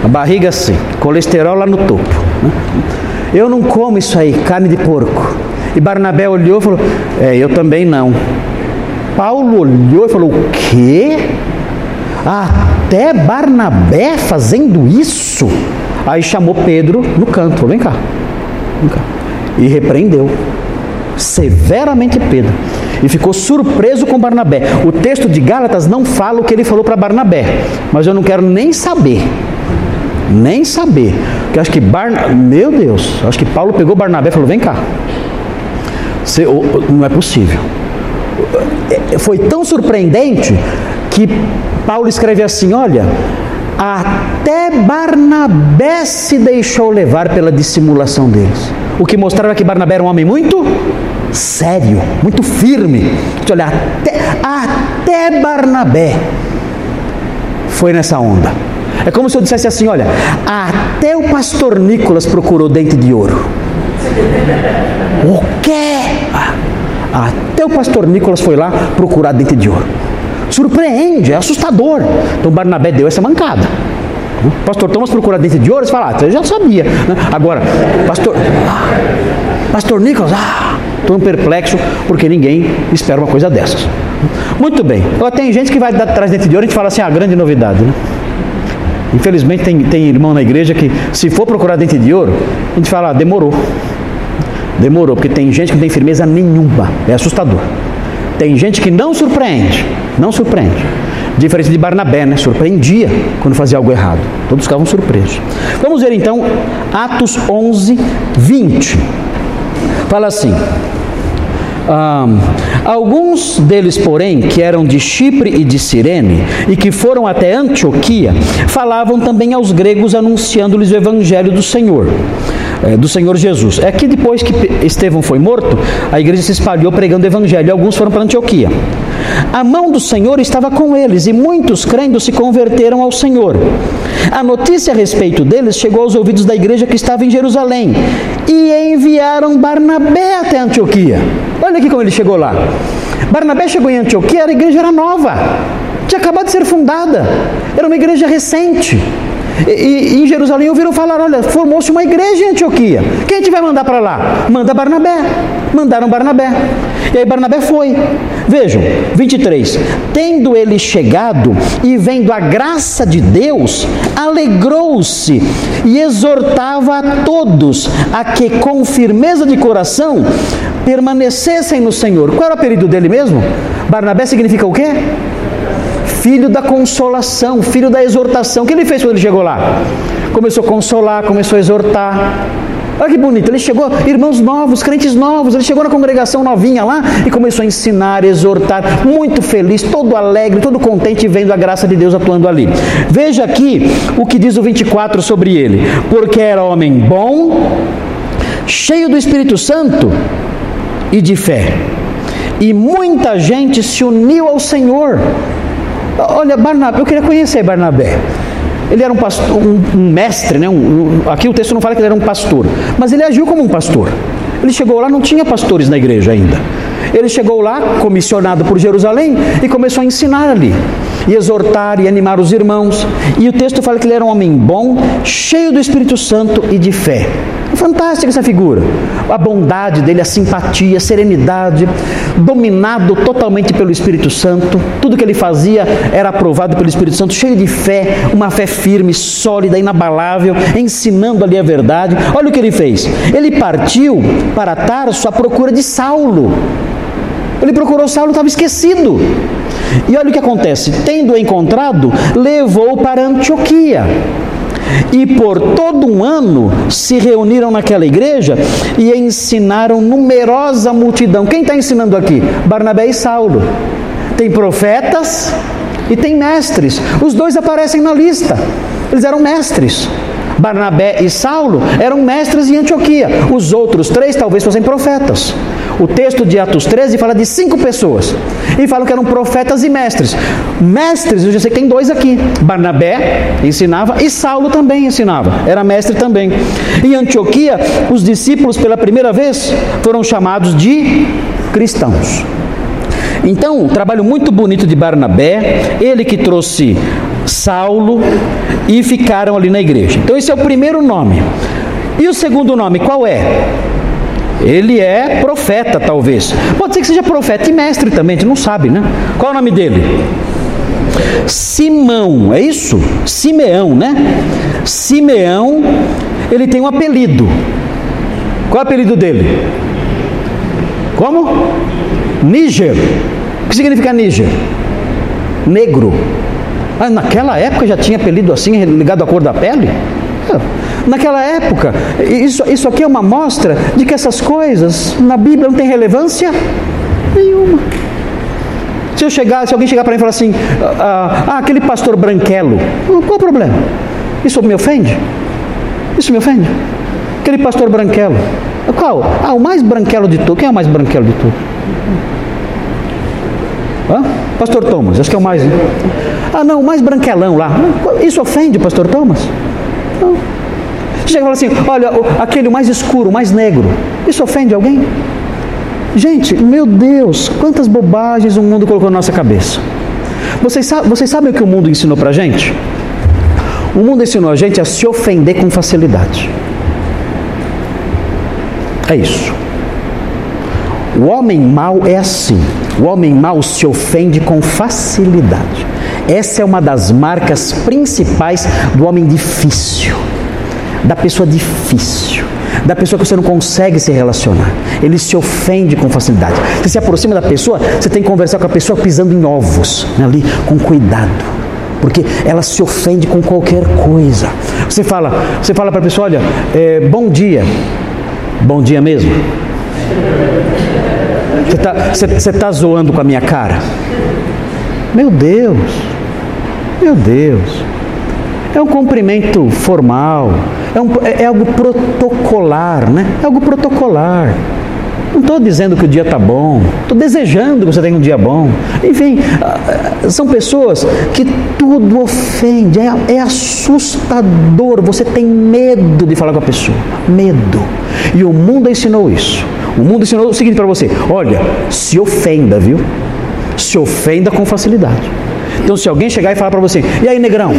A barriga assim, colesterol lá no topo. Eu não como isso aí, carne de porco. E Barnabé olhou e falou: É, eu também não. Paulo olhou e falou: O quê? Até Barnabé fazendo isso? Aí chamou Pedro no canto: Vem cá, vem cá. E repreendeu severamente Pedro e ficou surpreso com Barnabé. O texto de Gálatas não fala o que ele falou para Barnabé, mas eu não quero nem saber. Nem saber. Porque acho que Barna... meu Deus, acho que Paulo pegou Barnabé e falou: "Vem cá". Você... não é possível. Foi tão surpreendente que Paulo escreve assim: "Olha, até Barnabé se deixou levar pela dissimulação deles. O que mostrava que Barnabé era um homem muito sério, muito firme. Olha, até, até Barnabé foi nessa onda. É como se eu dissesse assim: olha, até o pastor Nicolas procurou dente de ouro. O quê? Até o pastor Nicolas foi lá procurar dente de ouro. Surpreende, é assustador. Então Barnabé deu essa mancada. Pastor Thomas procura dente de ouro, você fala, ah, você já sabia. Né? Agora, pastor, ah, pastor Nicolas, ah, estou perplexo porque ninguém espera uma coisa dessas. Muito bem. Agora, tem gente que vai atrás dente de ouro e a gente fala assim, ah, grande novidade, né? Infelizmente tem, tem irmão na igreja que se for procurar dente de ouro, a gente fala, ah, demorou. Demorou, porque tem gente que não tem firmeza nenhuma. É assustador. Tem gente que não surpreende. Não surpreende. Diferente de Barnabé, né? Surpreendia quando fazia algo errado. Todos ficavam surpresos. Vamos ver então Atos 11, 20. Fala assim: um, alguns deles, porém, que eram de Chipre e de Cirene e que foram até Antioquia, falavam também aos gregos anunciando-lhes o evangelho do Senhor. É, do Senhor Jesus. É que depois que Estevão foi morto, a igreja se espalhou pregando o evangelho alguns foram para Antioquia. A mão do Senhor estava com eles e muitos crendo se converteram ao Senhor. A notícia a respeito deles chegou aos ouvidos da igreja que estava em Jerusalém e enviaram Barnabé até Antioquia. Olha aqui como ele chegou lá. Barnabé chegou em Antioquia, a igreja era nova, tinha acabado de ser fundada, era uma igreja recente. E, em Jerusalém ouviram falar: olha, formou-se uma igreja em Antioquia. Quem a gente vai mandar para lá? Manda Barnabé. Mandaram Barnabé. E aí Barnabé foi. Vejam, 23. Tendo ele chegado e vendo a graça de Deus, alegrou-se e exortava a todos a que com firmeza de coração permanecessem no Senhor. Qual era o apelido dele mesmo? Barnabé significa o quê? Filho da consolação, filho da exortação. O que ele fez quando ele chegou lá? Começou a consolar, começou a exortar. Olha que bonito, ele chegou, irmãos novos, crentes novos, ele chegou na congregação novinha lá e começou a ensinar, exortar, muito feliz, todo alegre, todo contente, vendo a graça de Deus atuando ali. Veja aqui o que diz o 24 sobre ele: porque era homem bom, cheio do Espírito Santo e de fé, e muita gente se uniu ao Senhor. Olha, Barnabé, eu queria conhecer Barnabé. Ele era um, pastor, um, um mestre, né? Um, aqui o texto não fala que ele era um pastor, mas ele agiu como um pastor. Ele chegou lá, não tinha pastores na igreja ainda. Ele chegou lá, comissionado por Jerusalém, e começou a ensinar ali, e exortar e animar os irmãos. E o texto fala que ele era um homem bom, cheio do Espírito Santo e de fé. Fantástica essa figura. A bondade dele, a simpatia, a serenidade, dominado totalmente pelo Espírito Santo. Tudo que ele fazia era aprovado pelo Espírito Santo, cheio de fé, uma fé firme, sólida, inabalável, ensinando ali a verdade. Olha o que ele fez. Ele partiu para Tarso à procura de Saulo. Ele procurou Saulo, estava esquecido. E olha o que acontece: tendo encontrado, levou para Antioquia. E por todo um ano se reuniram naquela igreja e ensinaram numerosa multidão. Quem está ensinando aqui? Barnabé e Saulo. Tem profetas e tem mestres. Os dois aparecem na lista. Eles eram mestres. Barnabé e Saulo eram mestres em Antioquia. Os outros três talvez fossem profetas. O texto de Atos 13 fala de cinco pessoas. E fala que eram profetas e mestres. Mestres, eu já sei que tem dois aqui. Barnabé ensinava e Saulo também ensinava. Era mestre também. Em Antioquia, os discípulos pela primeira vez foram chamados de cristãos. Então, um trabalho muito bonito de Barnabé, ele que trouxe Saulo e ficaram ali na igreja. Então, esse é o primeiro nome. E o segundo nome, qual é? Ele é profeta, talvez. Pode ser que seja profeta e mestre também, a gente não sabe, né? Qual é o nome dele? Simão, é isso? Simeão, né? Simeão, ele tem um apelido. Qual é o apelido dele? Como? Níger. O que significa Níger? Negro. Naquela época já tinha apelido assim, ligado à cor da pele? Naquela época, isso, isso aqui é uma mostra de que essas coisas na Bíblia não tem relevância nenhuma. Se eu chegar, se alguém chegar para mim e falar assim, ah, ah, aquele pastor branquelo, qual o problema? Isso me ofende? Isso me ofende? Aquele pastor branquelo. Qual? Ah, o mais branquelo de tudo. Quem é o mais branquelo de tudo? Hã? Pastor Thomas, acho que é o mais. Né? Ah, não, mais branquelão lá. Isso ofende o pastor Thomas? Não. Você chega e fala assim: olha, aquele mais escuro, mais negro. Isso ofende alguém? Gente, meu Deus, quantas bobagens o mundo colocou na nossa cabeça. Vocês, sabem, vocês sabem o que o mundo ensinou pra gente? O mundo ensinou a gente a se ofender com facilidade. É isso. O homem mau é assim. O homem mau se ofende com facilidade. Essa é uma das marcas principais do homem difícil, da pessoa difícil, da pessoa que você não consegue se relacionar. Ele se ofende com facilidade. Você se aproxima da pessoa, você tem que conversar com a pessoa pisando em ovos, né, ali, com cuidado. Porque ela se ofende com qualquer coisa. Você fala, você fala para a pessoa, olha, é, bom dia. Bom dia mesmo? Você está tá zoando com a minha cara? Meu Deus, meu Deus. É um cumprimento formal, é, um, é, é algo protocolar, né? É algo protocolar. Não estou dizendo que o dia está bom, estou desejando que você tenha um dia bom. Enfim, ah, são pessoas que tudo ofende, é, é assustador. Você tem medo de falar com a pessoa, medo. E o mundo ensinou isso. O mundo ensinou o seguinte para você: olha, se ofenda, viu? Se ofenda com facilidade. Então, se alguém chegar e falar para você, e aí, negrão?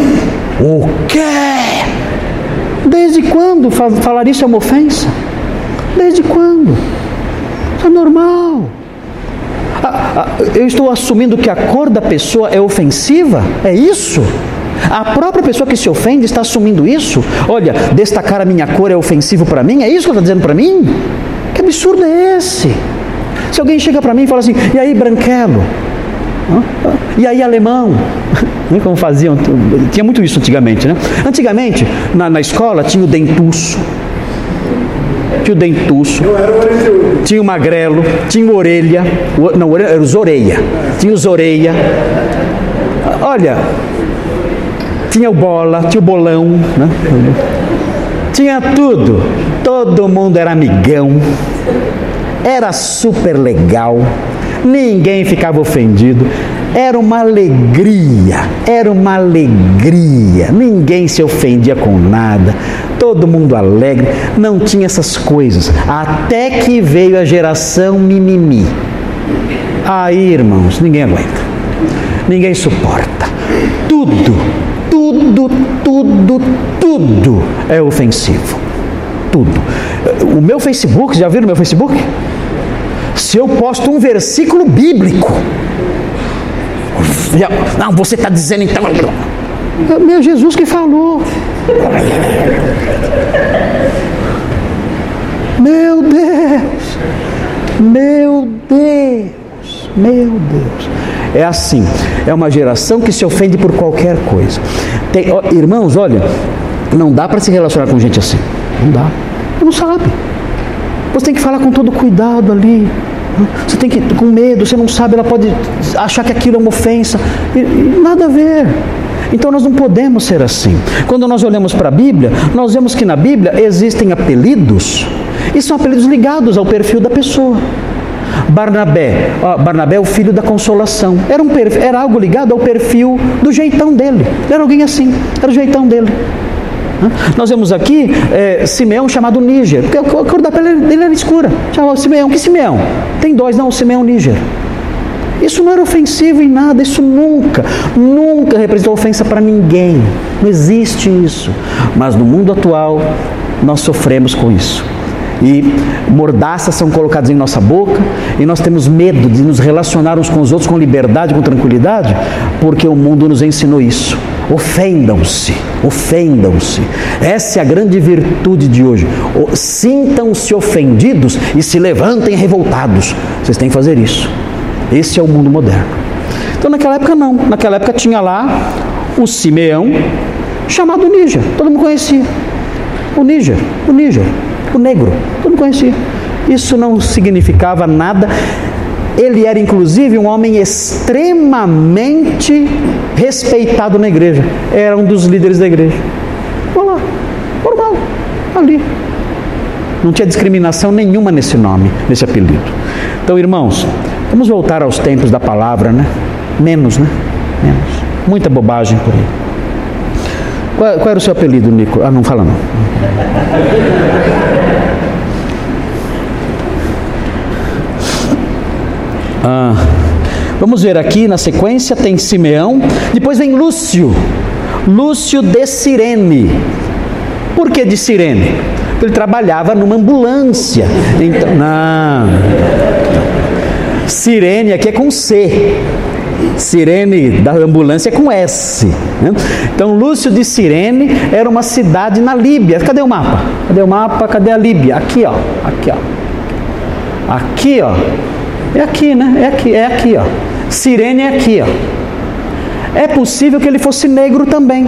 O quê? Desde quando falar isso é uma ofensa? Desde quando? É normal. Eu estou assumindo que a cor da pessoa é ofensiva? É isso? A própria pessoa que se ofende está assumindo isso? Olha, destacar a minha cor é ofensivo para mim? É isso que está dizendo para mim? Que absurdo é esse? Se alguém chega para mim e fala assim, e aí, branquelo? E aí, alemão? <laughs> Como faziam? Tinha muito isso antigamente, né? Antigamente, na, na escola, tinha o dentuço tinha o dentuço, tinha o magrelo, tinha o orelha, não, era os orelha, tinha os orelha. Olha, tinha o bola, tinha o bolão, né? tinha tudo. Todo mundo era amigão, era super legal, ninguém ficava ofendido. Era uma alegria, era uma alegria. Ninguém se ofendia com nada, todo mundo alegre, não tinha essas coisas. Até que veio a geração mimimi. Aí, irmãos, ninguém aguenta, ninguém suporta. Tudo, tudo, tudo, tudo é ofensivo. Tudo. O meu Facebook, já viram o meu Facebook? Se eu posto um versículo bíblico, não, você está dizendo então. É meu Jesus que falou. Meu Deus, meu Deus, meu Deus. É assim, é uma geração que se ofende por qualquer coisa. Tem, ó, irmãos, olha, não dá para se relacionar com gente assim. Não dá. Não sabe. Você tem que falar com todo cuidado ali. Você tem que com medo, você não sabe, ela pode achar que aquilo é uma ofensa. E, e nada a ver. Então nós não podemos ser assim. Quando nós olhamos para a Bíblia, nós vemos que na Bíblia existem apelidos, e são apelidos ligados ao perfil da pessoa. Barnabé, Barnabé é o filho da consolação. Era, um era algo ligado ao perfil do jeitão dele. Era alguém assim, era o jeitão dele. Nós vemos aqui é, Simeão chamado Níger, porque a cor da pele dele era escura. Chamava Simeão, que Simeão? Tem dois, não, Simeão Níger. Isso não era ofensivo em nada, isso nunca, nunca representou ofensa para ninguém. Não existe isso. Mas no mundo atual, nós sofremos com isso e mordaças são colocadas em nossa boca e nós temos medo de nos relacionar uns com os outros com liberdade, com tranquilidade, porque o mundo nos ensinou isso. Ofendam-se, ofendam-se. Essa é a grande virtude de hoje. Sintam-se ofendidos e se levantem revoltados. Vocês têm que fazer isso. Esse é o mundo moderno. Então naquela época não. Naquela época tinha lá o Simeão, chamado Níger. Todo mundo conhecia. O Níger, o Níger o negro. Todo mundo conhecia. Isso não significava nada. Ele era inclusive um homem extremamente respeitado na igreja. Era um dos líderes da igreja. Vamos lá, normal, ali. Não tinha discriminação nenhuma nesse nome, nesse apelido. Então, irmãos, vamos voltar aos tempos da palavra, né? Menos, né? Menos. Muita bobagem por aí. Qual, qual, era o seu apelido, Nico? Ah, não fala não. Ah, vamos ver aqui na sequência: tem Simeão, depois vem Lúcio, Lúcio de Cirene. Por que de Cirene? Ele trabalhava numa ambulância. Então, não. Sirene aqui é com C. Sirene da ambulância é com S. Né? Então, Lúcio de Sirene era uma cidade na Líbia. Cadê o mapa? Cadê o mapa? Cadê a Líbia? Aqui, ó. Aqui, ó. Aqui, ó. É aqui, né? É aqui, é aqui, ó. Sirene é aqui, ó. É possível que ele fosse negro também.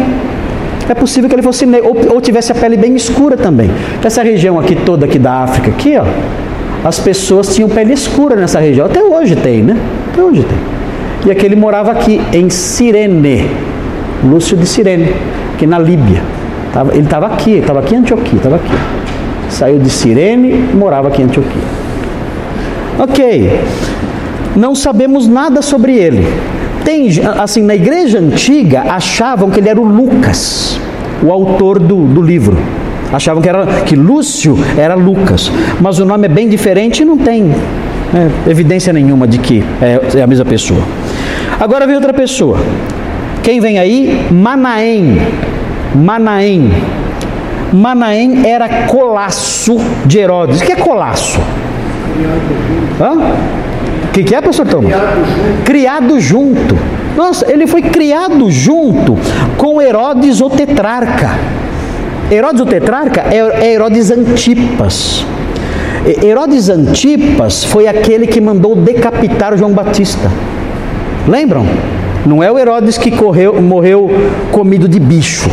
É possível que ele fosse negro, ou, ou tivesse a pele bem escura também. Essa região aqui toda aqui da África, aqui, ó, as pessoas tinham pele escura nessa região. Até hoje tem, né? Até hoje tem. E aquele morava aqui em Cirene, Lúcio de Cirene, aqui na Líbia. Ele estava aqui, estava aqui em Antioquia, estava aqui. Saiu de Cirene e morava aqui em Antioquia. Ok, não sabemos nada sobre ele. Tem, assim, na igreja antiga achavam que ele era o Lucas, o autor do, do livro. Achavam que, era, que Lúcio era Lucas, mas o nome é bem diferente e não tem é, evidência nenhuma de que é, é a mesma pessoa. Agora vem outra pessoa. Quem vem aí? Manaém. Manaém. Manaém era colasso de Herodes. O que é colasso? Hã? O que, que é, pastor? Criado junto. criado junto. Nossa, ele foi criado junto com Herodes o tetrarca. Herodes o tetrarca é, é Herodes Antipas. Herodes Antipas foi aquele que mandou decapitar João Batista. Lembram? Não é o Herodes que correu, morreu comido de bicho.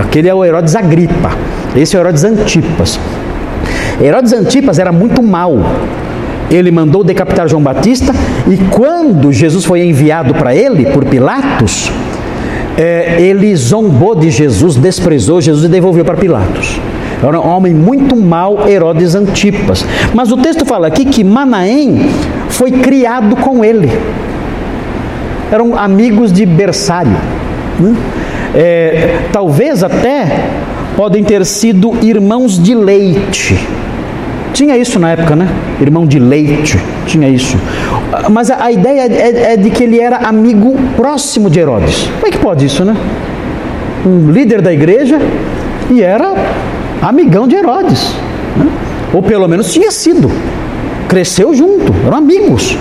Aquele é o Herodes Agripa. Esse é o Herodes Antipas. Herodes Antipas era muito mau. Ele mandou decapitar João Batista e quando Jesus foi enviado para ele por Pilatos, é, ele zombou de Jesus, desprezou Jesus e devolveu para Pilatos. Era um homem muito mau, Herodes Antipas. Mas o texto fala aqui que Manaém foi criado com ele. Eram amigos de berçário. Né? É, talvez até podem ter sido irmãos de leite. Tinha isso na época, né? Irmão de leite, tinha isso. Mas a, a ideia é, é, de que ele era amigo próximo de Herodes. Como é que pode isso, né? Um líder da igreja e era amigão de Herodes. Né? Ou pelo menos tinha sido. Cresceu junto, eram amigos.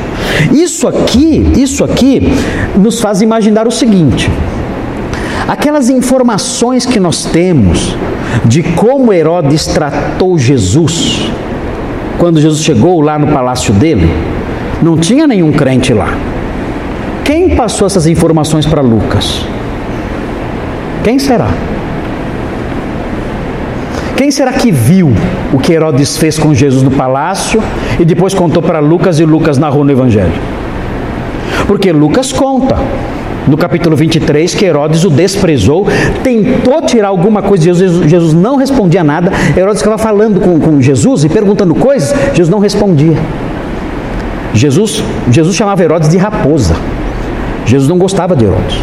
Isso aqui, isso aqui nos faz imaginar o seguinte: aquelas informações que nós temos de como Herodes tratou Jesus, quando Jesus chegou lá no palácio dele, não tinha nenhum crente lá. Quem passou essas informações para Lucas? Quem será? Quem será que viu o que Herodes fez com Jesus no palácio e depois contou para Lucas e Lucas narrou no Evangelho? Porque Lucas conta no capítulo 23 que Herodes o desprezou, tentou tirar alguma coisa de Jesus, Jesus não respondia nada. Herodes ficava falando com, com Jesus e perguntando coisas, Jesus não respondia. Jesus, Jesus chamava Herodes de raposa. Jesus não gostava de Herodes.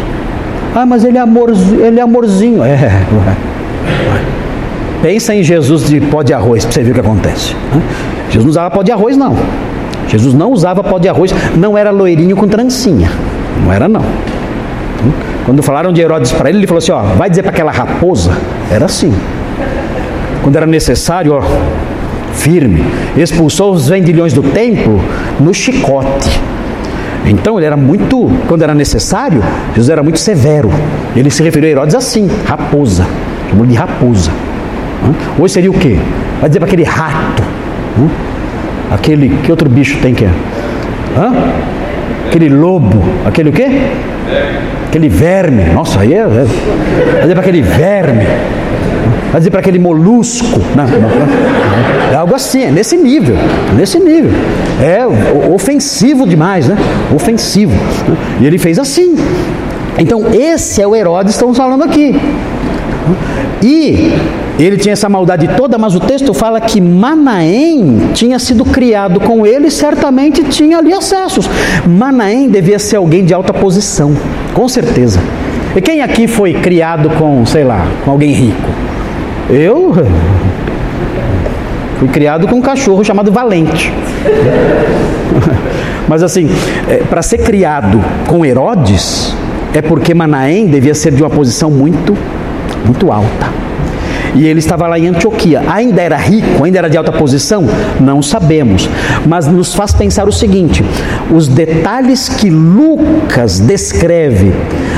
Ah, mas ele é, amor, ele é amorzinho. É, é. Pensa em Jesus de pó de arroz para você ver o que acontece. Jesus não usava pó de arroz, não. Jesus não usava pó de arroz, não era loirinho com trancinha. Não era, não. Quando falaram de Herodes para ele, ele falou assim: ó, vai dizer para aquela raposa. Era assim. Quando era necessário, ó, firme, expulsou os vendilhões do templo no chicote. Então ele era muito, quando era necessário, Jesus era muito severo. Ele se referiu a Herodes assim, raposa, chamou de raposa. Hoje seria o quê? Vai dizer para aquele rato, aquele, que outro bicho tem que é? Hã? Aquele lobo, aquele o quê? Aquele verme, nossa, aí é, é. vai dizer para aquele verme, vai dizer para aquele molusco, não, não, não. é algo assim, é nesse nível, nesse nível, é ofensivo demais, né? Ofensivo. Né? E ele fez assim. Então esse é o Herodes estamos falando aqui. E ele tinha essa maldade toda, mas o texto fala que Manaém tinha sido criado com ele e certamente tinha ali acessos. Manaém devia ser alguém de alta posição, com certeza. E quem aqui foi criado com, sei lá, com alguém rico? Eu fui criado com um cachorro chamado Valente. <laughs> Mas assim, é, para ser criado com Herodes, é porque Manaém devia ser de uma posição muito, muito alta. E ele estava lá em Antioquia. Ainda era rico, ainda era de alta posição? Não sabemos. Mas nos faz pensar o seguinte: os detalhes que Lucas descreve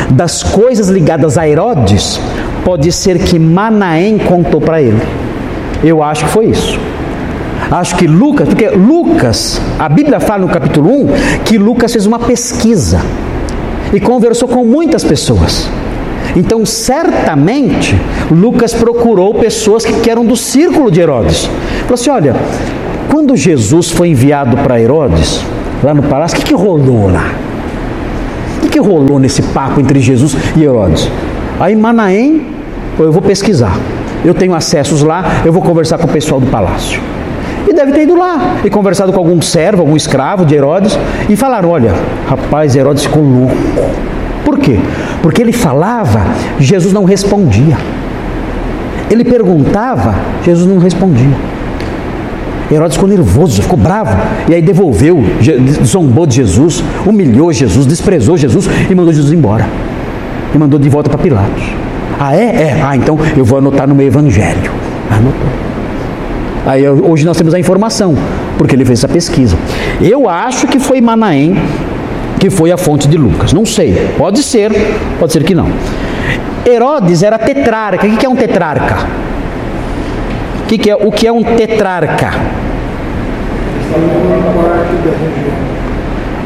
das coisas ligadas a Herodes, pode ser que Manaém contou para ele. Eu acho que foi isso. Acho que Lucas, porque Lucas, a Bíblia fala no capítulo 1 que Lucas fez uma pesquisa e conversou com muitas pessoas. Então, certamente, Lucas procurou pessoas que eram do círculo de Herodes. Falou assim: olha, quando Jesus foi enviado para Herodes, lá no palácio, o que, que rolou lá? O que, que rolou nesse papo entre Jesus e Herodes? Aí Manaém, eu vou pesquisar. Eu tenho acessos lá, eu vou conversar com o pessoal do palácio. E deve ter ido lá e conversado com algum servo, algum escravo de Herodes, e falaram: olha, rapaz, Herodes ficou louco. Por quê? Porque ele falava, Jesus não respondia. Ele perguntava, Jesus não respondia. Herodes ficou nervoso, ficou bravo, e aí devolveu, zombou de Jesus, humilhou Jesus, desprezou Jesus e mandou Jesus embora. E mandou de volta para Pilatos. Ah, é? É. Ah, então eu vou anotar no meu evangelho. Anotou. Aí hoje nós temos a informação, porque ele fez essa pesquisa. Eu acho que foi Manaém que foi a fonte de Lucas. Não sei, pode ser, pode ser que não. Herodes era tetrarca. O que é um tetrarca? O que é, o que é um tetrarca?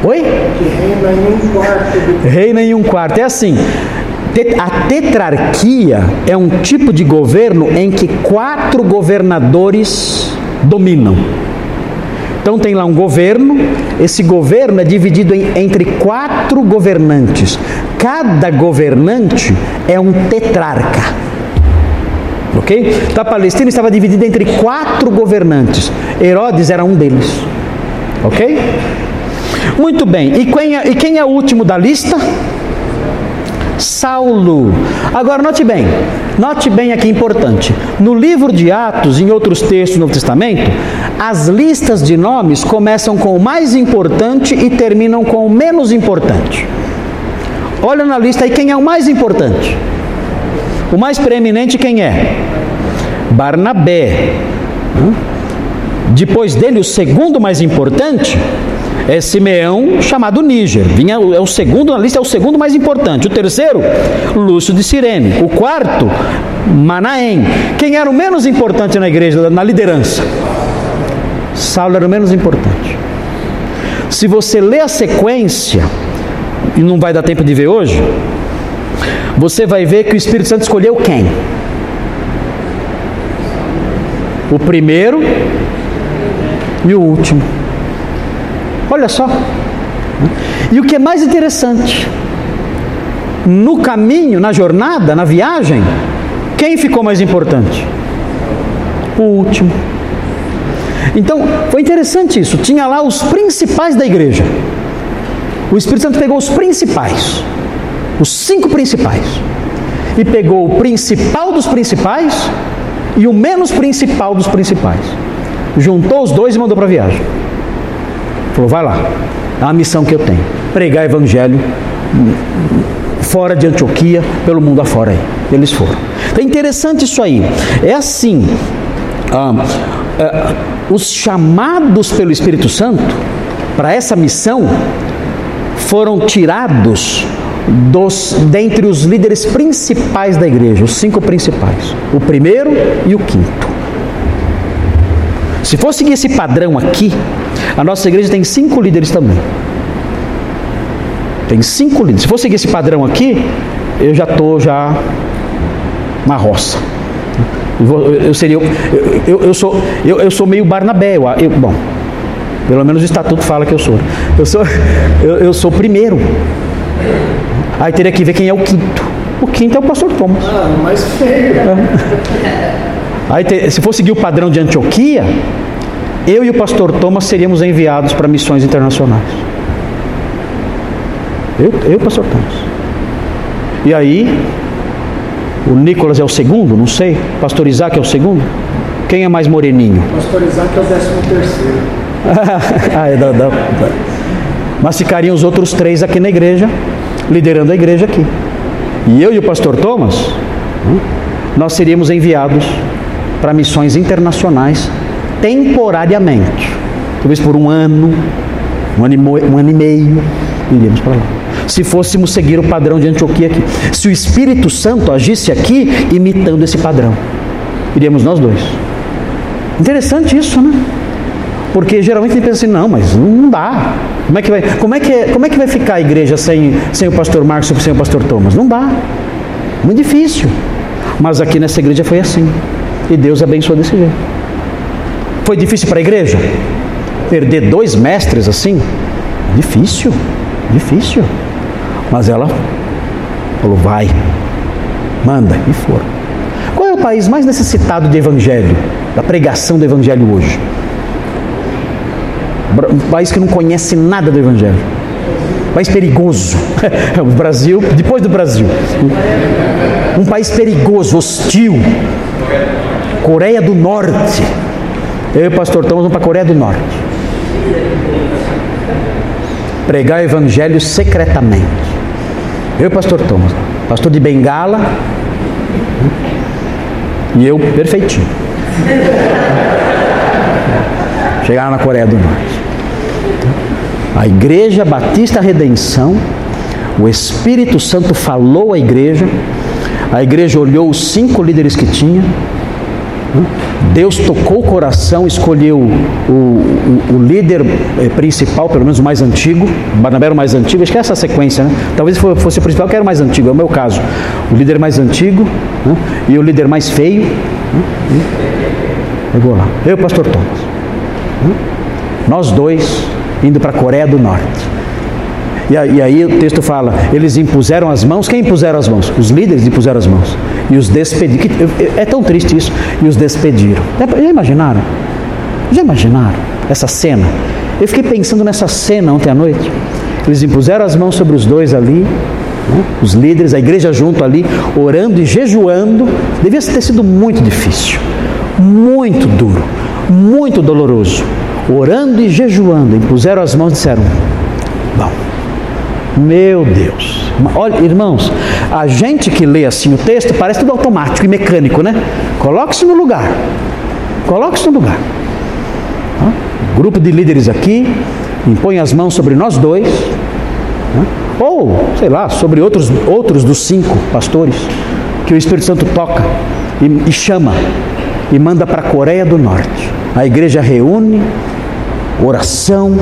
Oi? reina em um quarto. Reina em um quarto. É assim. A tetrarquia é um tipo de governo em que quatro governadores dominam. Então tem lá um governo, esse governo é dividido em, entre quatro governantes. Cada governante é um tetrarca. Ok? Então a Palestina estava dividida entre quatro governantes. Herodes era um deles. Ok? Muito bem. E quem é, e quem é o último da lista? Saulo. Agora note bem, note bem aqui importante. No livro de Atos em outros textos do Novo Testamento, as listas de nomes começam com o mais importante e terminam com o menos importante. Olha na lista aí quem é o mais importante. O mais preeminente quem é? Barnabé. Hum? Depois dele, o segundo mais importante é Simeão chamado Níger. Vinha, é o segundo na lista, é o segundo mais importante. O terceiro, Lúcio de Sirene. O quarto, Manaém. Quem era o menos importante na igreja, na liderança? Saulo era o menos importante. Se você lê a sequência, e não vai dar tempo de ver hoje, você vai ver que o Espírito Santo escolheu quem? O primeiro e o último. Olha só. E o que é mais interessante, no caminho, na jornada, na viagem, quem ficou mais importante? O último. Então, foi interessante isso. Tinha lá os principais da igreja. O Espírito Santo pegou os principais, os cinco principais, e pegou o principal dos principais e o menos principal dos principais. Juntou os dois e mandou para a viagem. Falou: vai lá, é uma missão que eu tenho: pregar evangelho fora de Antioquia, pelo mundo afora aí. Eles foram. Então é interessante isso aí. É assim. Ah, ah, os chamados pelo Espírito Santo para essa missão foram tirados dos dentre os líderes principais da igreja, os cinco principais, o primeiro e o quinto. Se for seguir esse padrão aqui, a nossa igreja tem cinco líderes também. Tem cinco líderes. Se for seguir esse padrão aqui, eu já estou já na roça. Eu, seria, eu, eu, eu, sou, eu, eu sou meio Barnabé. Eu, bom, pelo menos o estatuto fala que eu sou. Eu sou, eu, eu sou primeiro. Aí teria que ver quem é o quinto. O quinto é o pastor Thomas. Ah, mais feio. É. Aí, se for seguir o padrão de Antioquia, eu e o pastor Thomas seríamos enviados para missões internacionais. Eu, eu e o pastor Thomas. E aí, o Nicolas é o segundo, não sei. Pastor Isaac é o segundo. Quem é mais moreninho? Pastor Isaac é o décimo terceiro. <laughs> ah, é da, da, da. Mas ficariam os outros três aqui na igreja, liderando a igreja aqui. E eu e o pastor Thomas, hum, nós seríamos enviados para missões internacionais temporariamente. Talvez por um ano, um ano, um ano e meio, iríamos para lá. Se fôssemos seguir o padrão de Antioquia aqui. Se o Espírito Santo agisse aqui, imitando esse padrão, iríamos nós dois. Interessante isso, né? Porque geralmente gente pensa assim, não, mas não dá. Como é que vai, como é que, é, como é que vai ficar a igreja sem, sem o pastor Marcos e sem o pastor Thomas? Não dá. Muito difícil. Mas aqui nessa igreja foi assim. E Deus abençoou desse jeito. Foi difícil para a igreja? Perder dois mestres assim? Difícil. Difícil. Mas ela falou: vai, manda, e foram. Qual é o país mais necessitado de evangelho, da pregação do evangelho hoje? Um país que não conhece nada do Evangelho. Um país perigoso. <laughs> o Brasil, depois do Brasil. Um país perigoso, hostil. Coreia do Norte. Eu e o pastor vamos para a Coreia do Norte. Pregar o Evangelho secretamente. Eu e o pastor Thomas. Pastor de Bengala. E eu perfeitinho. Chegaram na Coreia do Norte. A Igreja Batista Redenção, o Espírito Santo falou à igreja, a igreja olhou os cinco líderes que tinha, Deus tocou o coração, escolheu o, o, o, líder eh, principal, pelo menos o mais antigo, Barnabé era o mais antigo, acho que é essa sequência, né? Talvez fosse o principal que era o mais antigo, é o meu caso. O líder mais antigo né? e o líder mais feio. Né? Pegou lá. Eu e o pastor Thomas. Né? Nós dois indo para a Coreia do Norte. E, e aí o texto fala: eles impuseram as mãos. Quem impuseram as mãos? Os líderes impuseram as mãos. E os despediram. É tão triste isso. E os despediram. Já imaginaram? Já imaginaram essa cena? Eu fiquei pensando nessa cena ontem à noite. Eles impuseram as mãos sobre os dois ali, né? os líderes, a igreja junto ali, orando e jejuando. Devia ter sido muito difícil, muito duro, muito doloroso orando e jejuando, impuseram as mãos e disseram: Bom, meu Deus. Olha, irmãos, a gente que lê assim o texto parece tudo automático e mecânico, né? Coloque-se no lugar. Coloque-se no lugar. Grupo de líderes aqui, impõe as mãos sobre nós dois, ou, sei lá, sobre outros, outros dos cinco pastores, que o Espírito Santo toca e, e chama e manda para a Coreia do Norte. A igreja reúne, oração,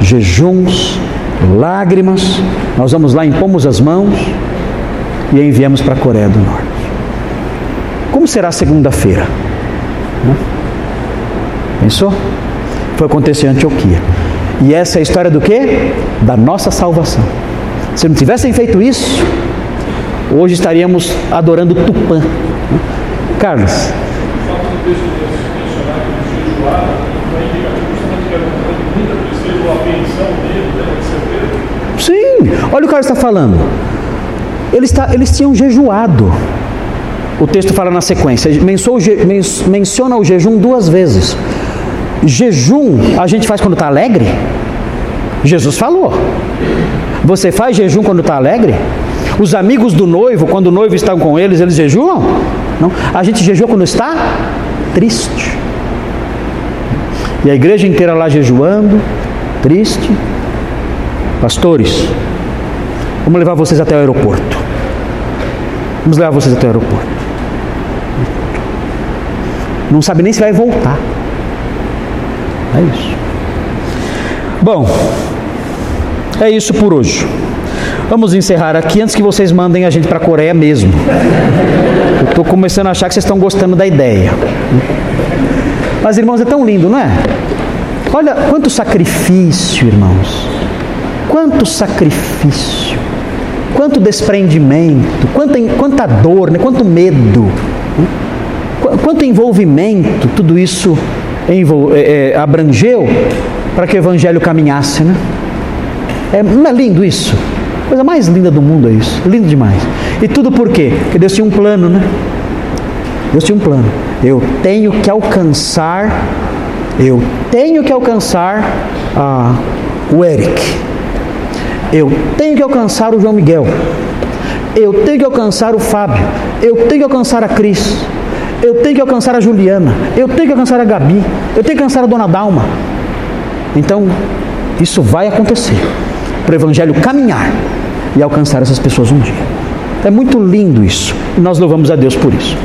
jejuns, lágrimas. Nós vamos lá, impomos as mãos e enviamos para a Coreia do Norte. Como será segunda-feira? Pensou? Foi acontecer em Antioquia. E essa é a história do quê? Da nossa salvação. Se não tivessem feito isso, hoje estaríamos adorando Tupã. Carlos. Sim, olha o que o cara está falando. Eles, está, eles tinham jejuado. O texto fala na sequência, menciona o jejum duas vezes. Jejum a gente faz quando está alegre? Jesus falou. Você faz jejum quando está alegre? Os amigos do noivo, quando o noivo está com eles, eles jejuam? Não. A gente jejua quando está triste. E a igreja inteira lá jejuando, triste. Pastores, vamos levar vocês até o aeroporto. Vamos levar vocês até o aeroporto. Não sabe nem se vai voltar. É isso. Bom, é isso por hoje. Vamos encerrar aqui antes que vocês mandem a gente para a Coreia mesmo. Eu estou começando a achar que vocês estão gostando da ideia. Mas, irmãos, é tão lindo, não é? Olha quanto sacrifício, irmãos. Quanto sacrifício. Quanto desprendimento. Quanta, quanta dor, né? quanto medo. Quanto envolvimento tudo isso é, é, abrangeu para que o evangelho caminhasse, né? É, não é lindo isso? coisa mais linda do mundo é isso. Lindo demais. E tudo por quê? Porque Deus tinha um plano, né? Deus tinha um plano. Eu tenho que alcançar, eu tenho que alcançar ah, o Eric. Eu tenho que alcançar o João Miguel. Eu tenho que alcançar o Fábio. Eu tenho que alcançar a Cris. Eu tenho que alcançar a Juliana. Eu tenho que alcançar a Gabi. Eu tenho que alcançar a Dona Dalma. Então, isso vai acontecer. Para o Evangelho caminhar e alcançar essas pessoas um dia. É muito lindo isso. E nós louvamos a Deus por isso.